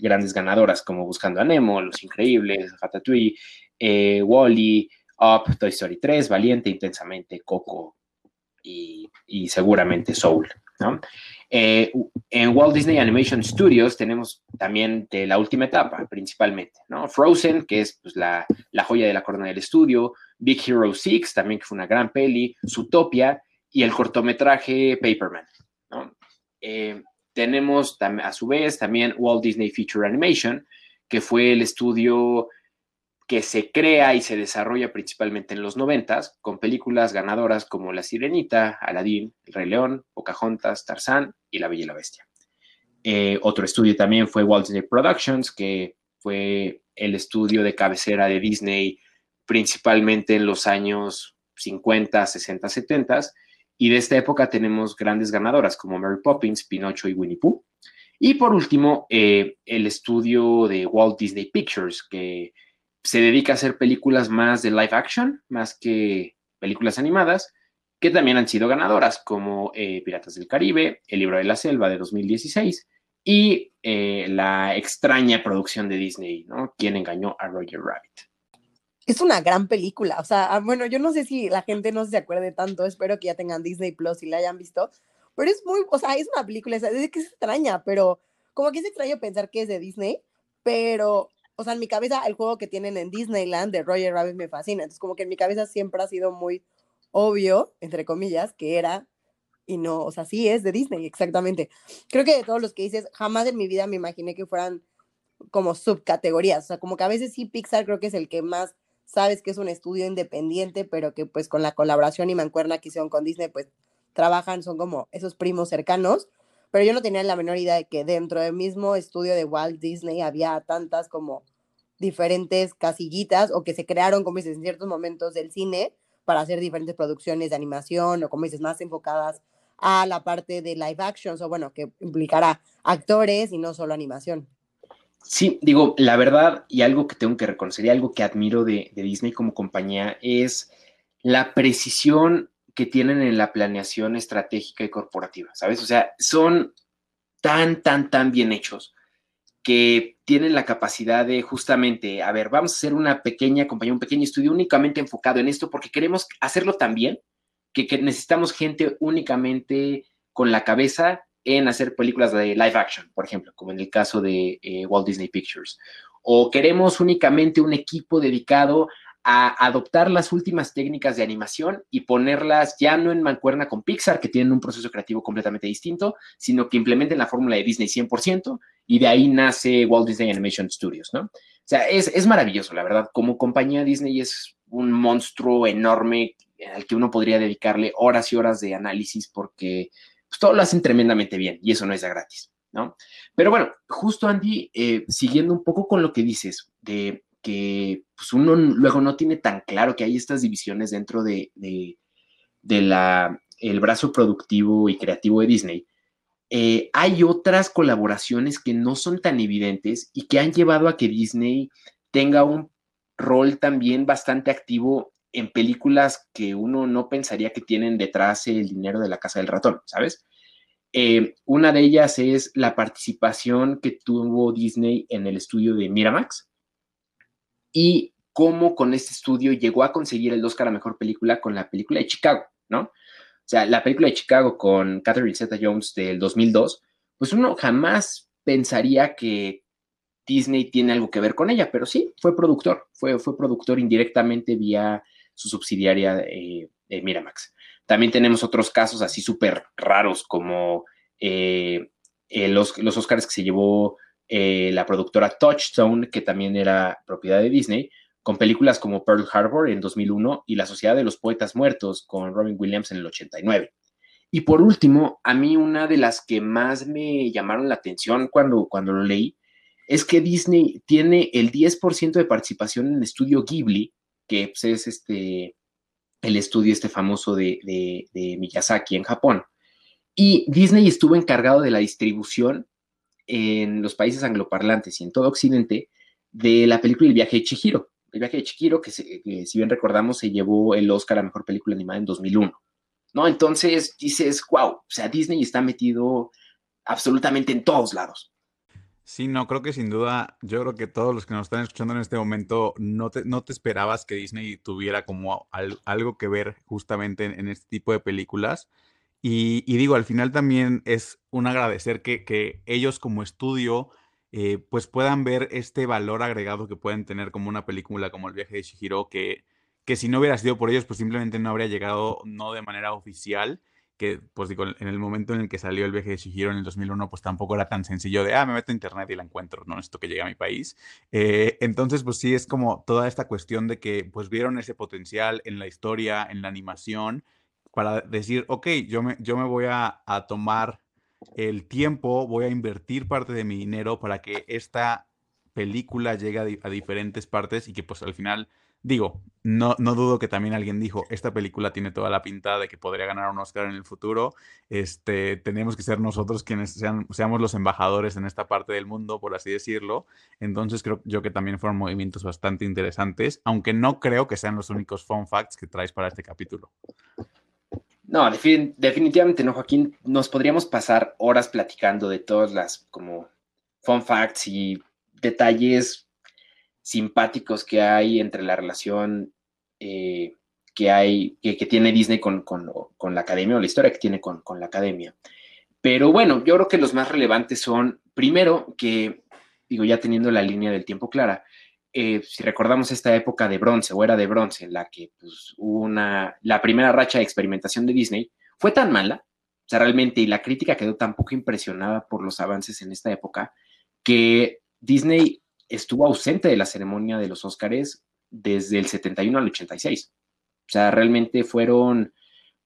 grandes ganadoras como Buscando a Nemo, Los Increíbles, Ratatouille, eh, Wally, Up, Toy Story 3, Valiente, Intensamente, Coco y, seguramente Soul. Eh, en Walt Disney Animation Studios tenemos también de la última etapa, principalmente, ¿no? Frozen, que es pues, la, joya de la corona del estudio, Big Hero 6, también que fue una gran peli, Zootopia y el cortometraje Paperman. Eh, tenemos a su vez también Walt Disney Feature Animation, que fue el estudio que se crea y se desarrolla principalmente en los noventas, con películas ganadoras como La Sirenita, Aladdin, El Rey León, Pocahontas, Tarzán y La Bella y la Bestia. Eh, otro estudio también fue Walt Disney Productions, que fue el estudio de cabecera de Disney principalmente en los años 50, 60, 70. Y de esta época tenemos grandes ganadoras como Mary Poppins, Pinocho y Winnie Pooh. Y por último, eh, el estudio de Walt Disney Pictures, que se dedica a hacer películas más de live action, más que películas animadas, que también han sido ganadoras, como eh, Piratas del Caribe, El libro de la selva de 2016 y eh, la extraña producción de Disney, ¿no? ¿Quién engañó a Roger Rabbit?
Es una gran película, o sea, ah, bueno, yo no sé si la gente no se acuerde tanto, espero que ya tengan Disney Plus y la hayan visto, pero es muy, o sea, es una película, es que es extraña, pero como que es extraño pensar que es de Disney, pero o sea, en mi cabeza el juego que tienen en Disneyland de Roger Rabbit me fascina. Entonces, como que en mi cabeza siempre ha sido muy obvio, entre comillas, que era y no, o sea, sí es de Disney, exactamente. Creo que de todos los que dices, jamás en mi vida me imaginé que fueran como subcategorías. O sea, como que a veces sí Pixar creo que es el que más sabes que es un estudio independiente, pero que pues con la colaboración y mancuerna que hicieron con Disney, pues trabajan, son como esos primos cercanos pero yo no tenía la menor idea de que dentro del mismo estudio de Walt Disney había tantas como diferentes casillitas o que se crearon, como dices, en ciertos momentos del cine para hacer diferentes producciones de animación o, como dices, más enfocadas a la parte de live action, o bueno, que implicará actores y no solo animación.
Sí, digo, la verdad, y algo que tengo que reconocer y algo que admiro de Disney como compañía es la precisión que tienen en la planeación estratégica y corporativa, ¿sabes? O sea, son tan, tan, tan bien hechos que tienen la capacidad de justamente, a ver, vamos a hacer una pequeña compañía, un pequeño estudio únicamente enfocado en esto porque queremos hacerlo tan bien que, necesitamos gente únicamente con la cabeza en hacer películas de live action, por ejemplo, como en el caso de eh, Walt Disney Pictures. O queremos únicamente un equipo dedicado a adoptar las últimas técnicas de animación y ponerlas ya no en mancuerna con Pixar, que tienen un proceso creativo completamente distinto, sino que implementen la fórmula de Disney 100% y de ahí nace Walt Disney Animation Studios, ¿no? O sea, es, maravilloso, la verdad. Como compañía Disney es un monstruo enorme al que uno podría dedicarle horas y horas de análisis porque pues, todo lo hacen tremendamente bien y eso no es gratis, ¿no? Pero bueno, justo Andy, eh, siguiendo un poco con lo que dices de que pues uno luego no tiene tan claro que hay estas divisiones dentro de, la, el brazo productivo y creativo de Disney. Eh, hay otras colaboraciones que no son tan evidentes y que han llevado a que Disney tenga un rol también bastante activo en películas que uno no pensaría que tienen detrás el dinero de la casa del ratón, ¿sabes? Eh, una de ellas es la participación que tuvo Disney en el estudio de Miramax, y cómo con este estudio llegó a conseguir el Oscar a Mejor Película con la película de Chicago, ¿no? O sea, la película de Chicago con Catherine Zeta-Jones del 2002, pues uno jamás pensaría que Disney tiene algo que ver con ella, pero sí, fue productor, fue, fue productor indirectamente vía su subsidiaria de Miramax. También tenemos otros casos así súper raros como eh, eh, los, los Oscars que se llevó eh, la productora Touchstone, que también era propiedad de Disney, con películas como Pearl Harbor en 2001 y La Sociedad de los Poetas Muertos con Robin Williams en el 89. Y por último, a mí una de las que más me llamaron la atención cuando, cuando lo leí es que Disney tiene el 10% de participación en el estudio Ghibli, que pues, es este, el estudio este famoso de, de, Miyazaki en Japón. Y Disney estuvo encargado de la distribución en los países angloparlantes y en todo Occidente de la película El viaje de Chihiro. El viaje de Chihiro, que, si bien recordamos se llevó el Oscar a Mejor Película Animada en 2001. ¿No? Entonces dices, wow, o sea, Disney está metido absolutamente en todos lados.
Sí, no, creo que sin duda, yo creo que todos los que nos están escuchando en este momento no te, no te esperabas que Disney tuviera como algo que ver justamente en, este tipo de películas. Y, digo, al final también es un agradecer que, ellos como estudio eh, pues puedan ver este valor agregado que pueden tener como una película como El viaje de Shihiro, que, que si no hubiera sido por ellos, pues simplemente no habría llegado no de manera oficial que, pues digo, en el momento en el que salió el viaje de Shihiro en el 2001, pues tampoco era tan sencillo de, ah, me meto a internet y la encuentro, ¿no? Esto que llega a mi país. Eh, entonces, pues sí, es como toda esta cuestión de que, pues vieron ese potencial en la historia, en la animación, para decir, ok, yo me, yo me voy a, a tomar el tiempo, voy a invertir parte de mi dinero para que esta película llegue a, diferentes partes y que pues al final Digo, no, no dudo que también alguien dijo, esta película tiene toda la pinta de que podría ganar un Oscar en el futuro. Este, tenemos que ser nosotros quienes sean, seamos los embajadores en esta parte del mundo, por así decirlo. Entonces creo yo que también fueron movimientos bastante interesantes, aunque no creo que sean los únicos fun facts que traes para este capítulo.
No, definitivamente no, Joaquín. Nos podríamos pasar horas platicando de todas las como fun facts y detalles simpáticos que hay entre la relación eh, que hay, que, tiene Disney con, la academia o la historia que tiene con, la academia. Pero bueno, yo creo que los más relevantes son, primero, que, digo, ya teniendo la línea del tiempo clara, eh, si recordamos esta época de bronce o era de bronce en la que pues, una, la primera racha de experimentación de Disney fue tan mala, o sea, realmente, y la crítica quedó tan poco impresionada por los avances en esta época, que Disney estuvo ausente de la ceremonia de los Óscares desde el 71 al 86. O sea, realmente fueron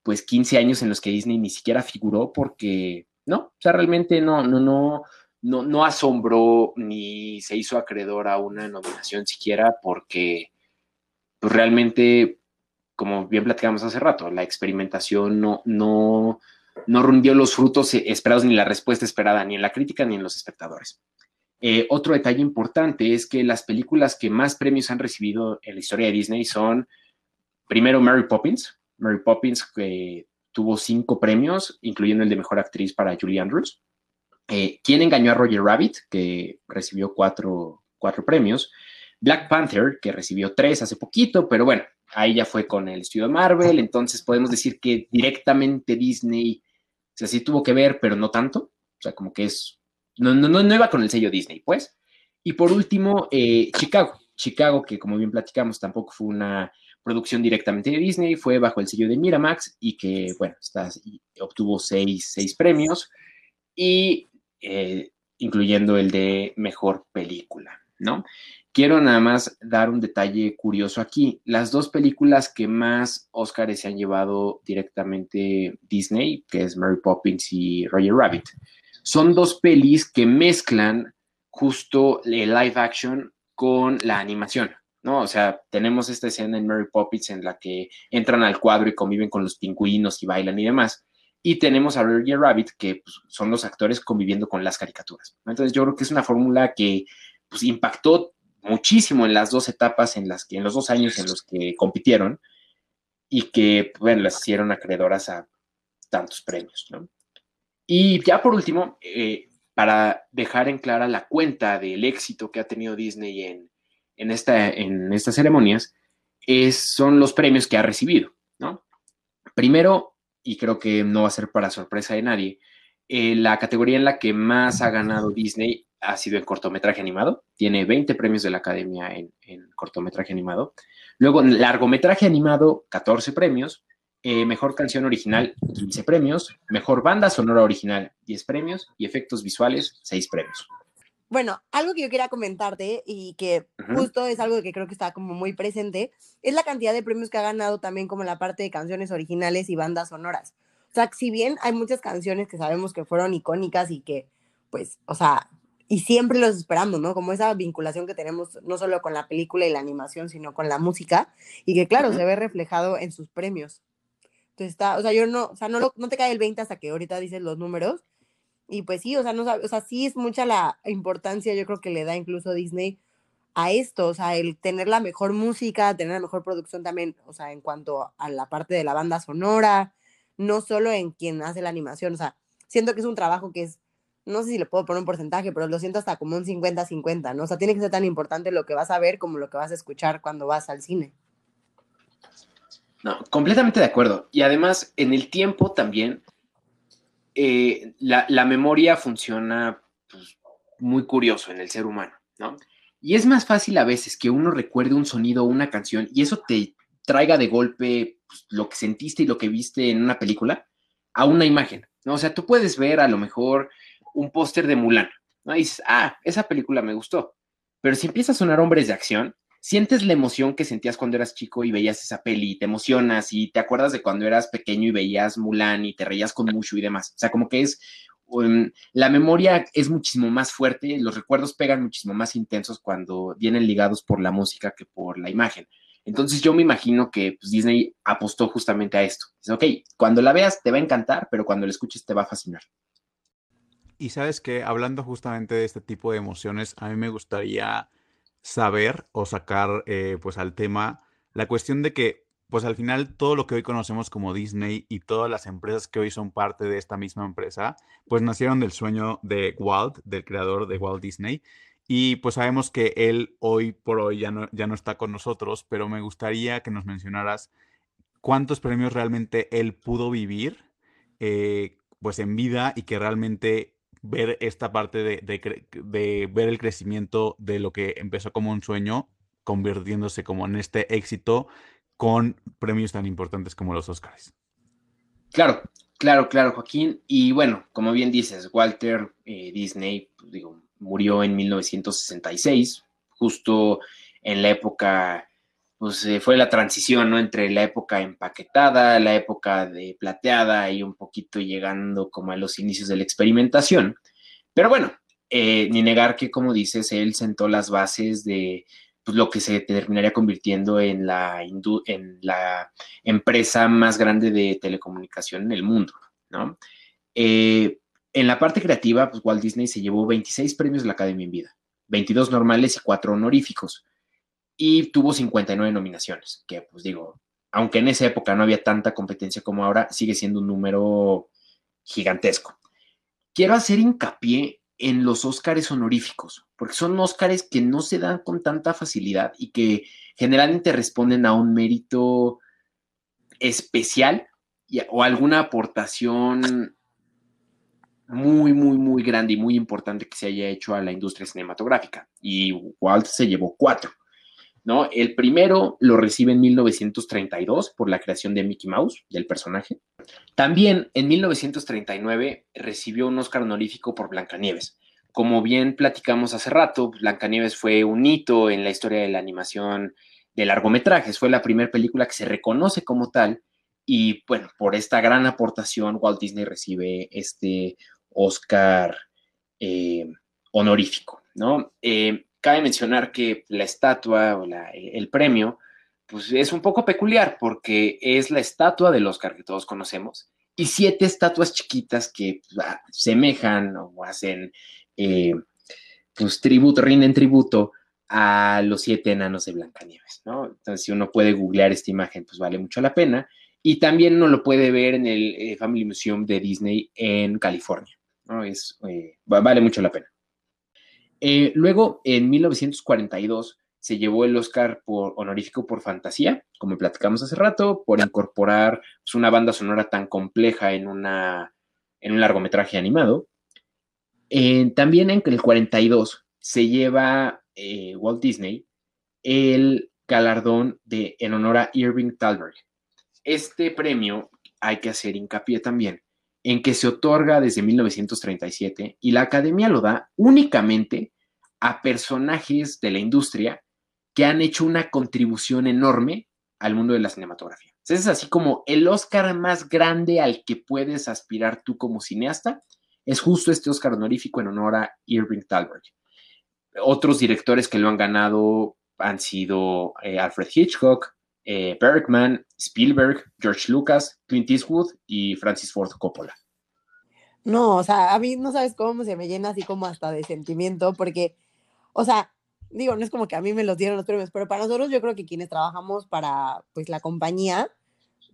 pues 15 años en los que Disney ni siquiera figuró porque, no, o sea, realmente no, no, no, no, asombró ni se hizo acreedor a una nominación siquiera porque pues realmente, como bien platicamos hace rato, la experimentación no, no, no rindió los frutos esperados ni la respuesta esperada ni en la crítica ni en los espectadores. Eh, otro detalle importante es que las películas que más premios han recibido en la historia de Disney son, primero, Mary Poppins. Mary Poppins, que tuvo cinco premios, incluyendo el de Mejor Actriz para Julie Andrews. Eh, ¿Quién engañó a Roger Rabbit? Que recibió cuatro, cuatro premios. Black Panther, que recibió tres hace poquito, pero bueno, ahí ya fue con el estudio de Marvel, entonces podemos decir que directamente Disney, o sea, sí tuvo que ver, pero no tanto, o sea, como que es no, no, no, iba con el sello Disney, pues. Y por último, eh, Chicago. Chicago, que como bien platicamos, tampoco fue una producción directamente de Disney, fue bajo el sello de Miramax y que, bueno, está, obtuvo seis, premios, y eh, incluyendo el de mejor película, ¿no? Quiero nada más dar un detalle curioso aquí. Las dos películas que más Oscars se han llevado directamente Disney, que es Mary Poppins y Roger Rabbit, son dos pelis que mezclan justo el live action con la animación, ¿no? O sea, tenemos esta escena en Mary Poppins en la que entran al cuadro y conviven con los pingüinos y bailan y demás. Y tenemos a Roger Rabbit, que pues, son los actores conviviendo con las caricaturas. Entonces, yo creo que es una fórmula que pues, impactó muchísimo en las dos etapas, en las que, en los dos años en los que compitieron, y que, bueno, las hicieron acreedoras a tantos premios, ¿no? Y ya por último, eh, para dejar en clara la cuenta del éxito que ha tenido Disney en, en, esta, en estas ceremonias, es, son los premios que ha recibido, ¿no? Primero, y creo que no va a ser para sorpresa de nadie, eh, la categoría en la que más ha ganado Disney ha sido en cortometraje animado. Tiene 20 premios de la Academia en, en cortometraje animado. Luego, en largometraje animado, 14 premios. Eh, mejor canción original, 15 premios. Mejor banda sonora original, 10 premios. Y efectos visuales, 6 premios.
Bueno, algo que yo quería comentarte y que justo es algo que creo que está como muy presente, es la cantidad de premios que ha ganado también como la parte de canciones originales y bandas sonoras. O sea, si bien hay muchas canciones que sabemos que fueron icónicas y que, pues, o sea, y siempre los esperamos, ¿no? Como esa vinculación que tenemos no solo con la película y la animación, sino con la música, y que claro, se ve reflejado en sus premios. Entonces está, o sea, yo no, o sea, no, no te cae el 20 hasta que ahorita dices los números, y pues sí, o sea, no, o sea, sí es mucha la importancia, yo creo que le da incluso Disney a esto, o sea, el tener la mejor música, tener la mejor producción también, o sea, en cuanto a la parte de la banda sonora, no solo en quien hace la animación, o sea, siento que es un trabajo que es no sé si le puedo poner un porcentaje, pero lo siento hasta como un 50-50, ¿no? O sea, tiene que ser tan importante lo que vas a ver como lo que vas a escuchar cuando vas al cine.
No, completamente de acuerdo. Y además, en el tiempo también, eh, la, memoria funciona pues, muy curioso en el ser humano, ¿no? Y es más fácil a veces que uno recuerde un sonido o una canción y eso te traiga de golpe pues, lo que sentiste y lo que viste en una película a una imagen, ¿no? O sea, tú puedes ver a lo mejor un póster de Mulan, ¿no? Y dices, ah, esa película me gustó. Pero si empieza a sonar hombres de acción, sientes la emoción que sentías cuando eras chico y veías esa peli, te emocionas y te acuerdas de cuando eras pequeño y veías Mulan y te reías con mucho y demás. O sea, como que es, um, la memoria es muchísimo más fuerte, los recuerdos pegan muchísimo más intensos cuando vienen ligados por la música que por la imagen. Entonces yo me imagino que pues, Disney apostó justamente a esto. Dice, ok, cuando la veas te va a encantar, pero cuando la escuches te va a fascinar.
Y sabes que hablando justamente de este tipo de emociones, a mí me gustaría saber o sacar eh, pues al tema la cuestión de que pues al final todo lo que hoy conocemos como Disney y todas las empresas que hoy son parte de esta misma empresa, pues nacieron del sueño de Walt, del creador de Walt Disney. Y pues sabemos que él hoy por hoy ya no, ya no está con nosotros, pero me gustaría que nos mencionaras cuántos premios realmente él pudo vivir eh, pues en vida y que realmente ver esta parte de, ver el crecimiento de lo que empezó como un sueño, convirtiéndose como en este éxito con premios tan importantes como los Oscars.
Claro, claro, claro, Joaquín. Y bueno, como bien dices, Walter eh, Disney, pues, digo, murió en 1966, justo en la época pues eh, fue la transición, ¿no? Entre la época empaquetada, la época de plateada y un poquito llegando como a los inicios de la experimentación. Pero bueno, eh, ni negar que, como dices, él sentó las bases de pues, lo que se terminaría convirtiendo en la, en la empresa más grande de telecomunicación en el mundo, ¿no? Eh, en la parte creativa, pues Walt Disney se llevó 26 premios de la Academia en vida, 22 normales y 4 honoríficos y tuvo 59 nominaciones, que pues digo, aunque en esa época no había tanta competencia como ahora, sigue siendo un número gigantesco. Quiero hacer hincapié en los Óscares honoríficos, porque son Óscares que no se dan con tanta facilidad y que generalmente responden a un mérito especial o alguna aportación muy, muy, muy grande y muy importante que se haya hecho a la industria cinematográfica. Y Walt se llevó cuatro. ¿No? El primero lo recibe en 1932 por la creación de Mickey Mouse, del personaje. También en 1939 recibió un Oscar honorífico por Blancanieves. Como bien platicamos hace rato, Blancanieves fue un hito en la historia de la animación de largometrajes. Fue la primera película que se reconoce como tal y bueno, por esta gran aportación Walt Disney recibe este Oscar eh, honorífico, ¿no? Eh, cabe mencionar que la estatua o el premio, pues es un poco peculiar porque es la estatua del Oscar que todos conocemos y siete estatuas chiquitas que ah, semejan o hacen, eh, pues tributo, rinden tributo a los siete enanos de Blancanieves, ¿no? Entonces, si uno puede googlear esta imagen, pues vale mucho la pena. Y también uno lo puede ver en el eh, Family Museum de Disney en California, ¿no? Es, eh, vale mucho la pena. Eh, luego, en 1942, se llevó el Oscar por, honorífico por fantasía, como platicamos hace rato, por incorporar pues, una banda sonora tan compleja en, una, en un largometraje animado. También en el 42 se lleva eh, Walt Disney el galardón de, en honor a Irving Thalberg. Este premio, hay que hacer hincapié también, en que se otorga desde 1937 y la academia lo da únicamente a personajes de la industria que han hecho una contribución enorme al mundo de la cinematografía. es así como el Oscar más grande al que puedes aspirar tú como cineasta, es justo este Oscar honorífico en honor a Irving Thalberg. Otros directores que lo han ganado han sido eh, Alfred Hitchcock, eh, Bergman, Spielberg, George Lucas, Clint Eastwood y Francis Ford Coppola.
No, o sea, a mí no sabes cómo se me llena así como hasta de sentimiento, porque, o sea, digo, no es como que a mí me los dieron los premios, pero para nosotros yo creo que quienes trabajamos para, pues, la compañía,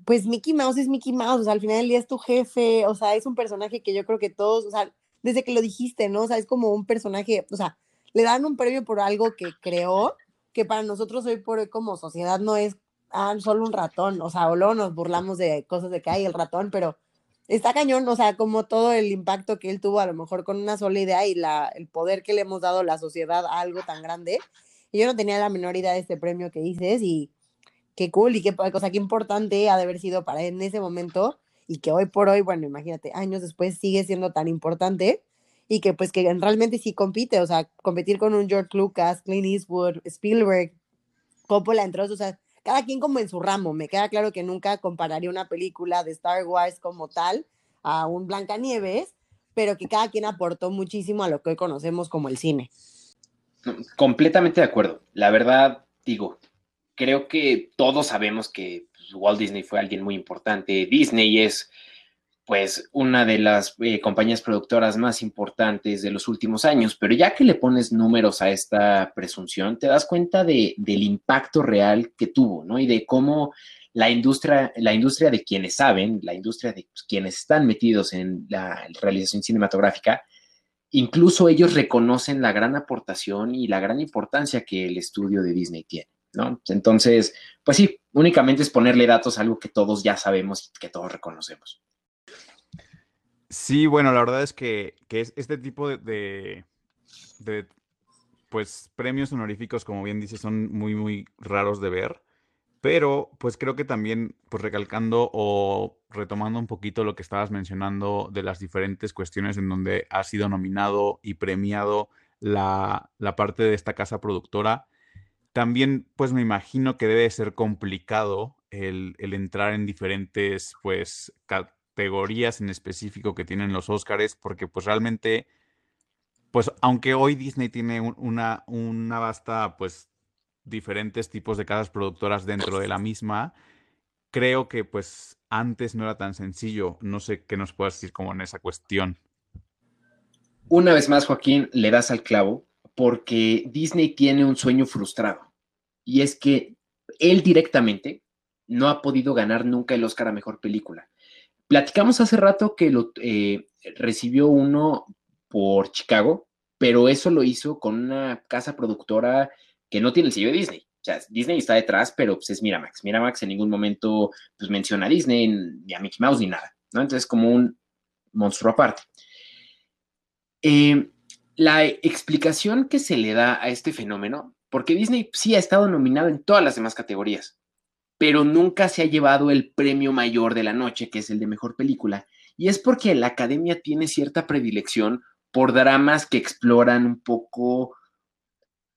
pues Mickey Mouse es Mickey Mouse, o sea, al final del día es tu jefe, o sea, es un personaje que yo creo que todos, o sea, desde que lo dijiste, ¿no? O sea, es como un personaje, o sea, le dan un premio por algo que creó, que para nosotros hoy por hoy como sociedad no es ah, solo un ratón, o sea, o luego nos burlamos de cosas de que hay el ratón, pero está cañón, o sea, como todo el impacto que él tuvo a lo mejor con una sola idea y la, el poder que le hemos dado a la sociedad a algo tan grande. Y yo no tenía la menor idea de este premio que dices y qué cool y qué cosa, qué importante ha de haber sido para él en ese momento y que hoy por hoy, bueno, imagínate, años después sigue siendo tan importante y que pues que realmente sí compite, o sea, competir con un George Lucas, Clint Eastwood, Spielberg, Coppola, entre otros, o sea, cada quien como en su ramo. Me queda claro que nunca compararía una película de Star Wars como tal a un Blancanieves, pero que cada quien aportó muchísimo a lo que hoy conocemos como el cine.
Completamente de acuerdo. La verdad, digo, creo que todos sabemos que pues, Walt Disney fue alguien muy importante. Disney es pues una de las eh, compañías productoras más importantes de los últimos años, pero ya que le pones números a esta presunción, te das cuenta de, del impacto real que tuvo, ¿no? Y de cómo la industria, la industria de quienes saben, la industria de quienes están metidos en la realización cinematográfica, incluso ellos reconocen la gran aportación y la gran importancia que el estudio de Disney tiene. ¿no? Entonces, pues sí, únicamente es ponerle datos a algo que todos ya sabemos y que todos reconocemos.
Sí, bueno, la verdad es que, es este tipo de, pues, premios honoríficos, como bien dices, son muy, muy raros de ver. Pero, pues creo que también, pues recalcando o retomando un poquito lo que estabas mencionando de las diferentes cuestiones en donde ha sido nominado y premiado la, la parte de esta casa productora, también, pues me imagino que debe ser complicado el, el entrar en diferentes, pues, categorías en específico que tienen los Oscars, porque pues realmente, pues aunque hoy Disney tiene una, una vasta, pues diferentes tipos de casas productoras dentro de la misma, creo que pues antes no era tan sencillo. No sé qué nos puedas decir como en esa cuestión.
Una vez más, Joaquín, le das al clavo porque Disney tiene un sueño frustrado y es que él directamente no ha podido ganar nunca el Oscar a Mejor Película. Platicamos hace rato que lo eh, recibió uno por Chicago, pero eso lo hizo con una casa productora que no tiene el sello de Disney. O sea, Disney está detrás, pero pues es Miramax. Miramax en ningún momento pues, menciona a Disney, ni a Mickey Mouse, ni nada. ¿no? Entonces, como un monstruo aparte. Eh, la explicación que se le da a este fenómeno, porque Disney sí ha estado nominado en todas las demás categorías, pero nunca se ha llevado el premio mayor de la noche, que es el de mejor película. Y es porque la academia tiene cierta predilección por dramas que exploran un poco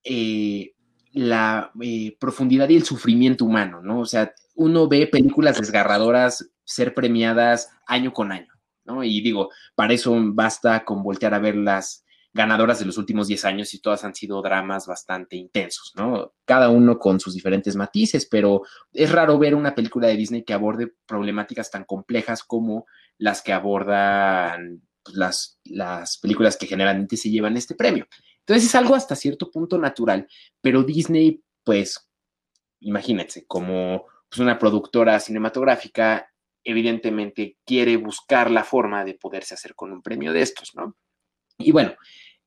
eh, la eh, profundidad y el sufrimiento humano, ¿no? O sea, uno ve películas desgarradoras ser premiadas año con año, ¿no? Y digo, para eso basta con voltear a ver las ganadoras de los últimos 10 años y todas han sido dramas bastante intensos, ¿no? Cada uno con sus diferentes matices, pero es raro ver una película de Disney que aborde problemáticas tan complejas como las que abordan pues, las, las películas que generalmente se llevan este premio. Entonces es algo hasta cierto punto natural, pero Disney, pues, imagínense, como pues, una productora cinematográfica, evidentemente quiere buscar la forma de poderse hacer con un premio de estos, ¿no? Y bueno,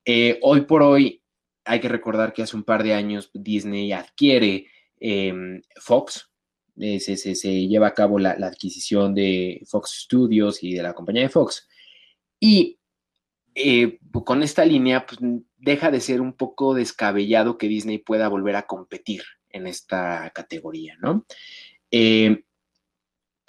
eh, hoy por hoy hay que recordar que hace un par de años Disney adquiere em, Fox, eh, se, lleva a cabo la, adquisición de Fox Studios y de la compañía de Fox. Y eh, con esta línea, pues, deja de ser un poco descabellado que Disney pueda volver a competir en esta categoría, ¿no?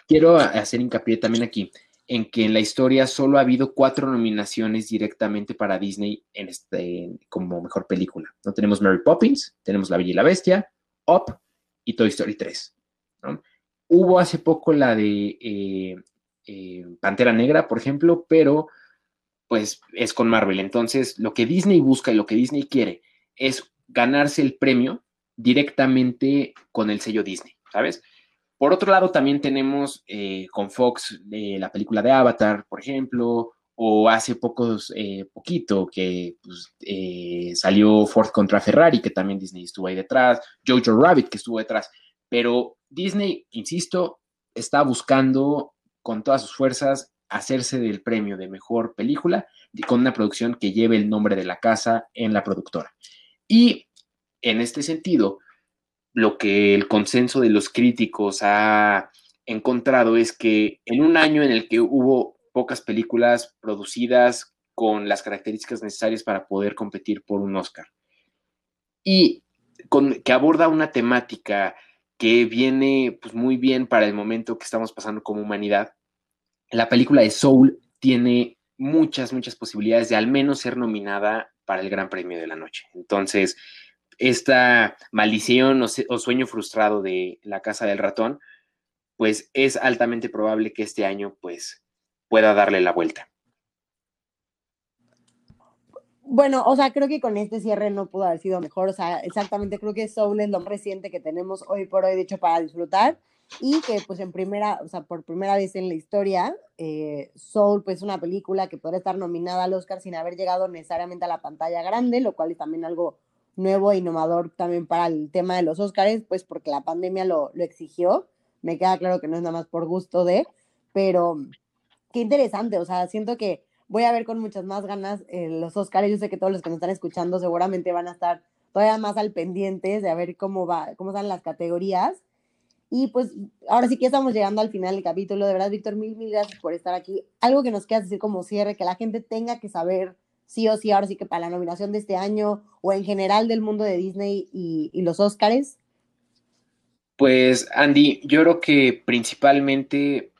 quiero hacer hincapié también aquí en que en la historia solo ha habido cuatro nominaciones directamente para Disney en este, como mejor película. No tenemos Mary Poppins, tenemos La Bella y la Bestia, Up y Toy Story 3. Hubo hace poco la de eh, eh, Pantera Negra, por ejemplo, pero pues es con Marvel. Entonces, lo que Disney busca y lo que Disney quiere es ganarse el premio directamente con el sello Disney, ¿sabes? Por otro lado, también tenemos eh, con Fox eh, la película de Avatar, por ejemplo, o hace pocos, eh, poquito que pues, salió Ford contra Ferrari, que también Disney estuvo ahí detrás, Jojo Rabbit, que estuvo detrás. Pero Disney, insisto, está buscando con todas sus fuerzas hacerse del premio de mejor película con una producción que lleve el nombre de la casa en la productora. Y en este sentido, lo que el consenso de los críticos ha encontrado es que en un año en el que hubo pocas películas producidas con las características necesarias para poder competir por un Oscar y que aborda una temática que viene pues, muy bien para el momento que estamos pasando como humanidad, la película de Soul tiene muchas, muchas posibilidades de al menos ser nominada para el Gran Premio de la Noche. Entonces, esta maldición o, sueño frustrado de la casa del ratón, pues es altamente probable que este año pues pueda darle la vuelta.
Bueno, o sea, creo que con este cierre no pudo haber sido mejor. O sea, exactamente creo que Soul es lo más reciente que tenemos hoy por hoy, de hecho, para disfrutar. Y que, pues, en primera, o sea, por primera vez en la historia, eh, Soul, pues, es una película que puede estar nominada al Oscar sin haber llegado necesariamente a la pantalla grande, lo cual es también algo nuevo e innovador también para el tema de los Oscars, pues porque la pandemia lo, lo exigió. Me queda claro que no es nada más por gusto de, pero qué interesante, o sea, siento que voy a ver con muchas más ganas eh, los Oscars. Yo sé que todos los que nos están escuchando seguramente van a estar todavía más al pendientes de a ver cómo va, cómo están las categorías. Y pues ahora sí que estamos llegando al final del capítulo. De verdad, Víctor, mil, mil gracias por estar aquí. Algo que nos quieras decir como cierre, que la gente tenga que saber sí o sí, ahora sí que para la nominación de este año o en general del mundo de Disney y, los Oscars?
Pues Andy, yo creo que principalmente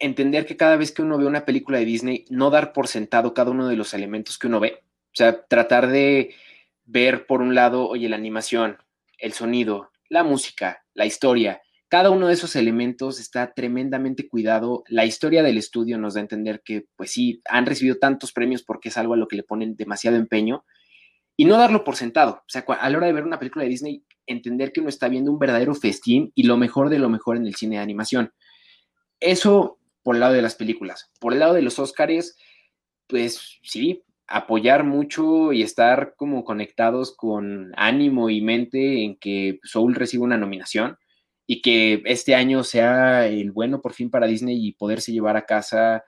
entender que cada vez que uno ve una película de Disney, no dar por sentado cada uno de los elementos que uno ve. O sea, tratar de ver por un lado, oye, la animación, el sonido, la música, la historia, cada uno de esos elementos está tremendamente cuidado. La historia del estudio nos da a entender que, pues sí, han recibido tantos premios porque es algo a lo que le ponen demasiado empeño y no darlo por sentado. O sea, a la hora de ver una película de Disney, entender que uno está viendo un verdadero festín y lo mejor de lo mejor en el cine de animación. Eso por el lado de las películas. Por el lado de los Oscars, pues sí, apoyar mucho y estar como conectados con ánimo y mente en que Soul reciba una nominación y que este año sea el bueno por fin para Disney y poderse llevar a casa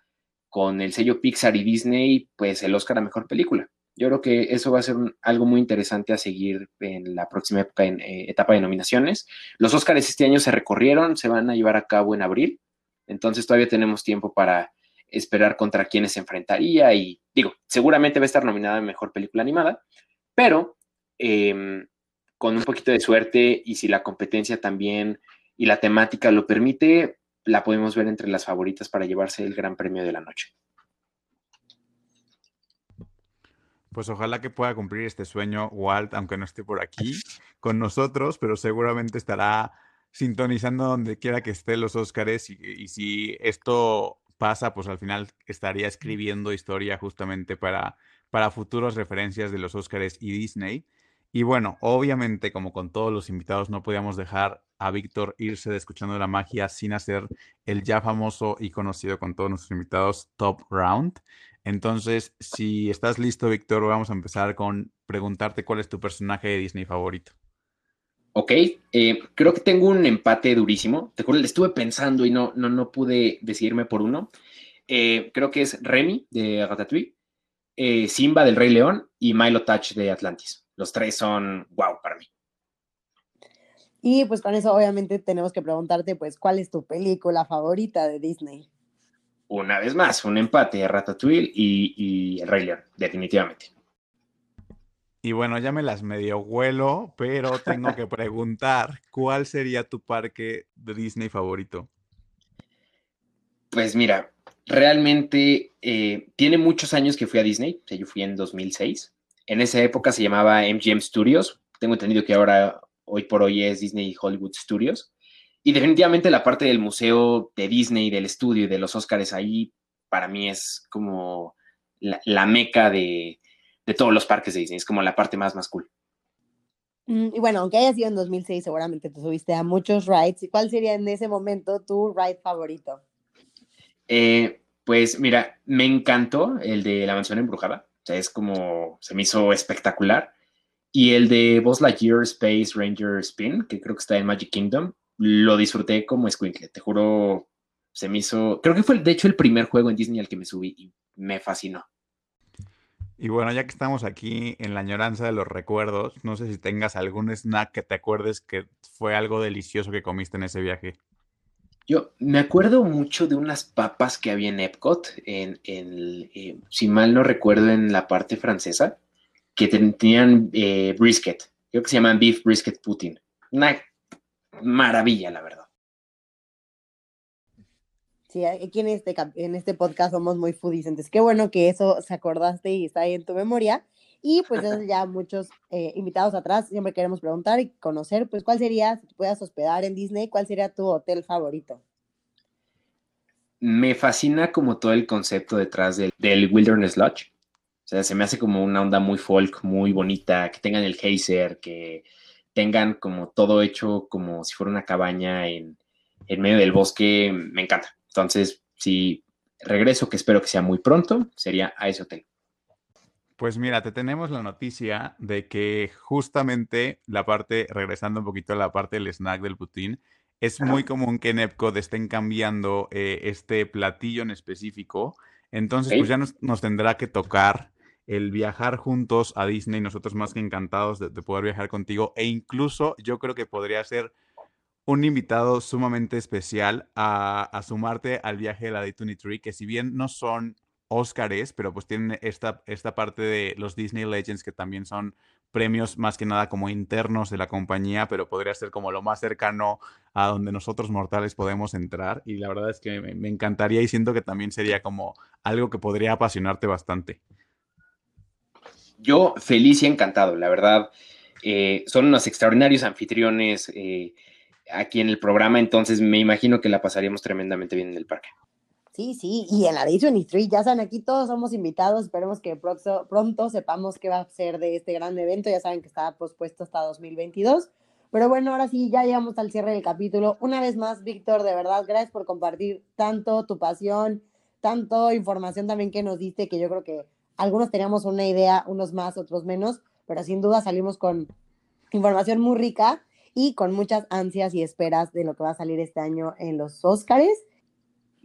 con el sello Pixar y Disney, pues el Oscar a Mejor Película. Yo creo que eso va a ser algo muy interesante a seguir en la próxima época, en, eh, etapa de nominaciones. Los Oscars este año se recorrieron, se van a llevar a cabo en abril, entonces todavía tenemos tiempo para esperar contra quiénes se enfrentaría y digo, seguramente va a estar nominada a Mejor Película Animada, pero em, con un poquito de suerte y si la competencia también y la temática lo permite, la podemos ver entre las favoritas para llevarse el gran premio de la noche.
Pues ojalá que pueda cumplir este sueño Walt, aunque no esté por aquí con nosotros, pero seguramente estará sintonizando donde quiera que esté los Óscares y, si esto pasa, pues al final estaría escribiendo historia justamente para, para futuras referencias de los Óscares y Disney. Y bueno, obviamente, como con todos los invitados, no podíamos dejar a Víctor irse de Escuchando la Magia sin hacer el ya famoso y conocido con todos nuestros invitados Top Round. Entonces, si estás listo, Víctor, vamos a empezar con preguntarte cuál es tu personaje de Disney favorito.
Ok, eh, creo que tengo un empate durísimo. Te acuerdas, estuve pensando y no, no, no pude decidirme por uno. Eh, creo que es Remy de Ratatouille, eh, Simba del Rey León y Milo Touch de Atlantis. Los tres son wow para mí.
Y pues con eso obviamente tenemos que preguntarte pues cuál es tu película favorita de Disney.
Una vez más, un empate, Ratatouille y, y El Rey León, definitivamente.
Y bueno, ya me las medio huelo, pero tengo que preguntar, ¿cuál sería tu parque de Disney favorito?
Pues mira, realmente eh, tiene muchos años que fui a Disney, o sea, yo fui en 2006 en esa época se llamaba MGM Studios. Tengo entendido que ahora, hoy por hoy, es Disney Hollywood Studios. Y definitivamente la parte del museo de Disney, del estudio y de los Oscars ahí, para mí es como la, meca de, de, todos los parques de Disney, es como la parte más, más cool.
Mm, y bueno, aunque haya sido en 2006, seguramente te subiste a muchos rides. ¿Y cuál sería en ese momento tu ride favorito?
Eh, pues mira, me encantó el de la mansión embrujada. Sea, es como, se me hizo espectacular. Y el de Buzz Lightyear Space Ranger Spin, que creo que está en Magic Kingdom, lo disfruté como Squinkle. Te juro, se me hizo. Creo que fue de hecho el primer juego en Disney al que me subí y me fascinó.
Y bueno, ya que estamos aquí en la añoranza de los recuerdos, no sé si tengas algún snack que te acuerdes que fue algo delicioso que comiste en ese viaje.
Yo me acuerdo mucho de unas papas que había en Epcot, en, eh, si mal no recuerdo, en la parte francesa, que tenían eh, brisket. Creo que se llaman beef brisket Putin. Una maravilla, la verdad.
Sí, aquí en este, en este podcast somos muy foodies, qué bueno que eso se acordaste y está ahí en tu memoria. Y pues ya muchos eh, invitados atrás siempre queremos preguntar y conocer, pues cuál sería, si te puedas hospedar en Disney, cuál sería tu hotel favorito.
Me fascina como todo el concepto detrás del, del Wilderness Lodge. O sea, se me hace como una onda muy folk, muy bonita, que tengan el geyser, que tengan como todo hecho como si fuera una cabaña en, en medio del bosque, me encanta. Entonces, si regreso, que espero que sea muy pronto, sería a ese hotel.
Pues mira, te tenemos la noticia de que justamente la parte, regresando un poquito a la parte del snack del putín, es muy común que en Epcot estén cambiando eh, este platillo en específico. Entonces, pues ya nos, tendrá que tocar el viajar juntos a Disney, nosotros más que encantados de, poder viajar contigo. E incluso yo creo que podría ser un invitado sumamente especial a, sumarte al viaje de la D23, que si bien no son Óscares, pero pues tienen esta, esta parte de los Disney Legends que también son premios más que nada como internos de la compañía, pero podría ser como lo más cercano a donde nosotros mortales podemos entrar. Y la verdad es que me, encantaría y siento que también sería como algo que podría apasionarte bastante.
Yo feliz y encantado, la verdad. Eh, son unos extraordinarios anfitriones. Eh, aquí en el programa, entonces me imagino que la pasaríamos tremendamente bien en el parque.
Sí, sí, y en la D23, ya saben, aquí todos somos invitados, esperemos que pronto, sepamos qué va a ser de este gran evento, ya saben que está pospuesto hasta 2022, pero bueno, ahora sí, ya llegamos al cierre del capítulo. Una vez más, Víctor, de verdad, gracias por compartir tanto tu pasión, tanto información también que nos diste, que yo creo que algunos teníamos una idea, unos más, otros menos, pero sin duda salimos con información muy rica y con muchas ansias y esperas de lo que va a salir este año en los Óscares.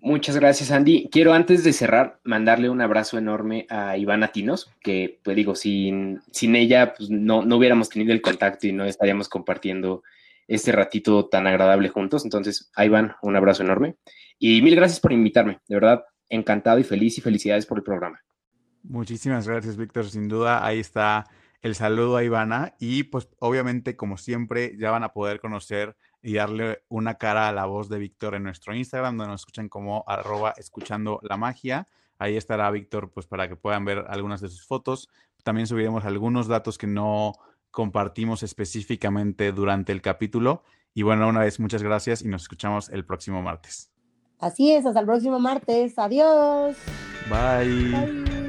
Muchas gracias, Andy. Quiero antes de cerrar mandarle un abrazo enorme a Ivana Tinos, que pues digo, sin, sin ella pues, no, no hubiéramos tenido el contacto y no estaríamos compartiendo este ratito tan agradable juntos. Entonces, a Iván, un abrazo enorme. Y mil gracias por invitarme. De verdad, encantado y feliz y felicidades por el programa.
Muchísimas gracias, Víctor. Sin duda, ahí está el saludo a Ivana y pues obviamente como siempre ya van a poder conocer y darle una cara a la voz de Víctor en nuestro Instagram donde nos escuchan como arroba escuchando la magia. Ahí estará Víctor pues para que puedan ver algunas de sus fotos. También subiremos algunos datos que no compartimos específicamente durante el capítulo. Y bueno, una vez muchas gracias y nos escuchamos el próximo martes.
Así es, hasta el próximo martes. Adiós.
Bye.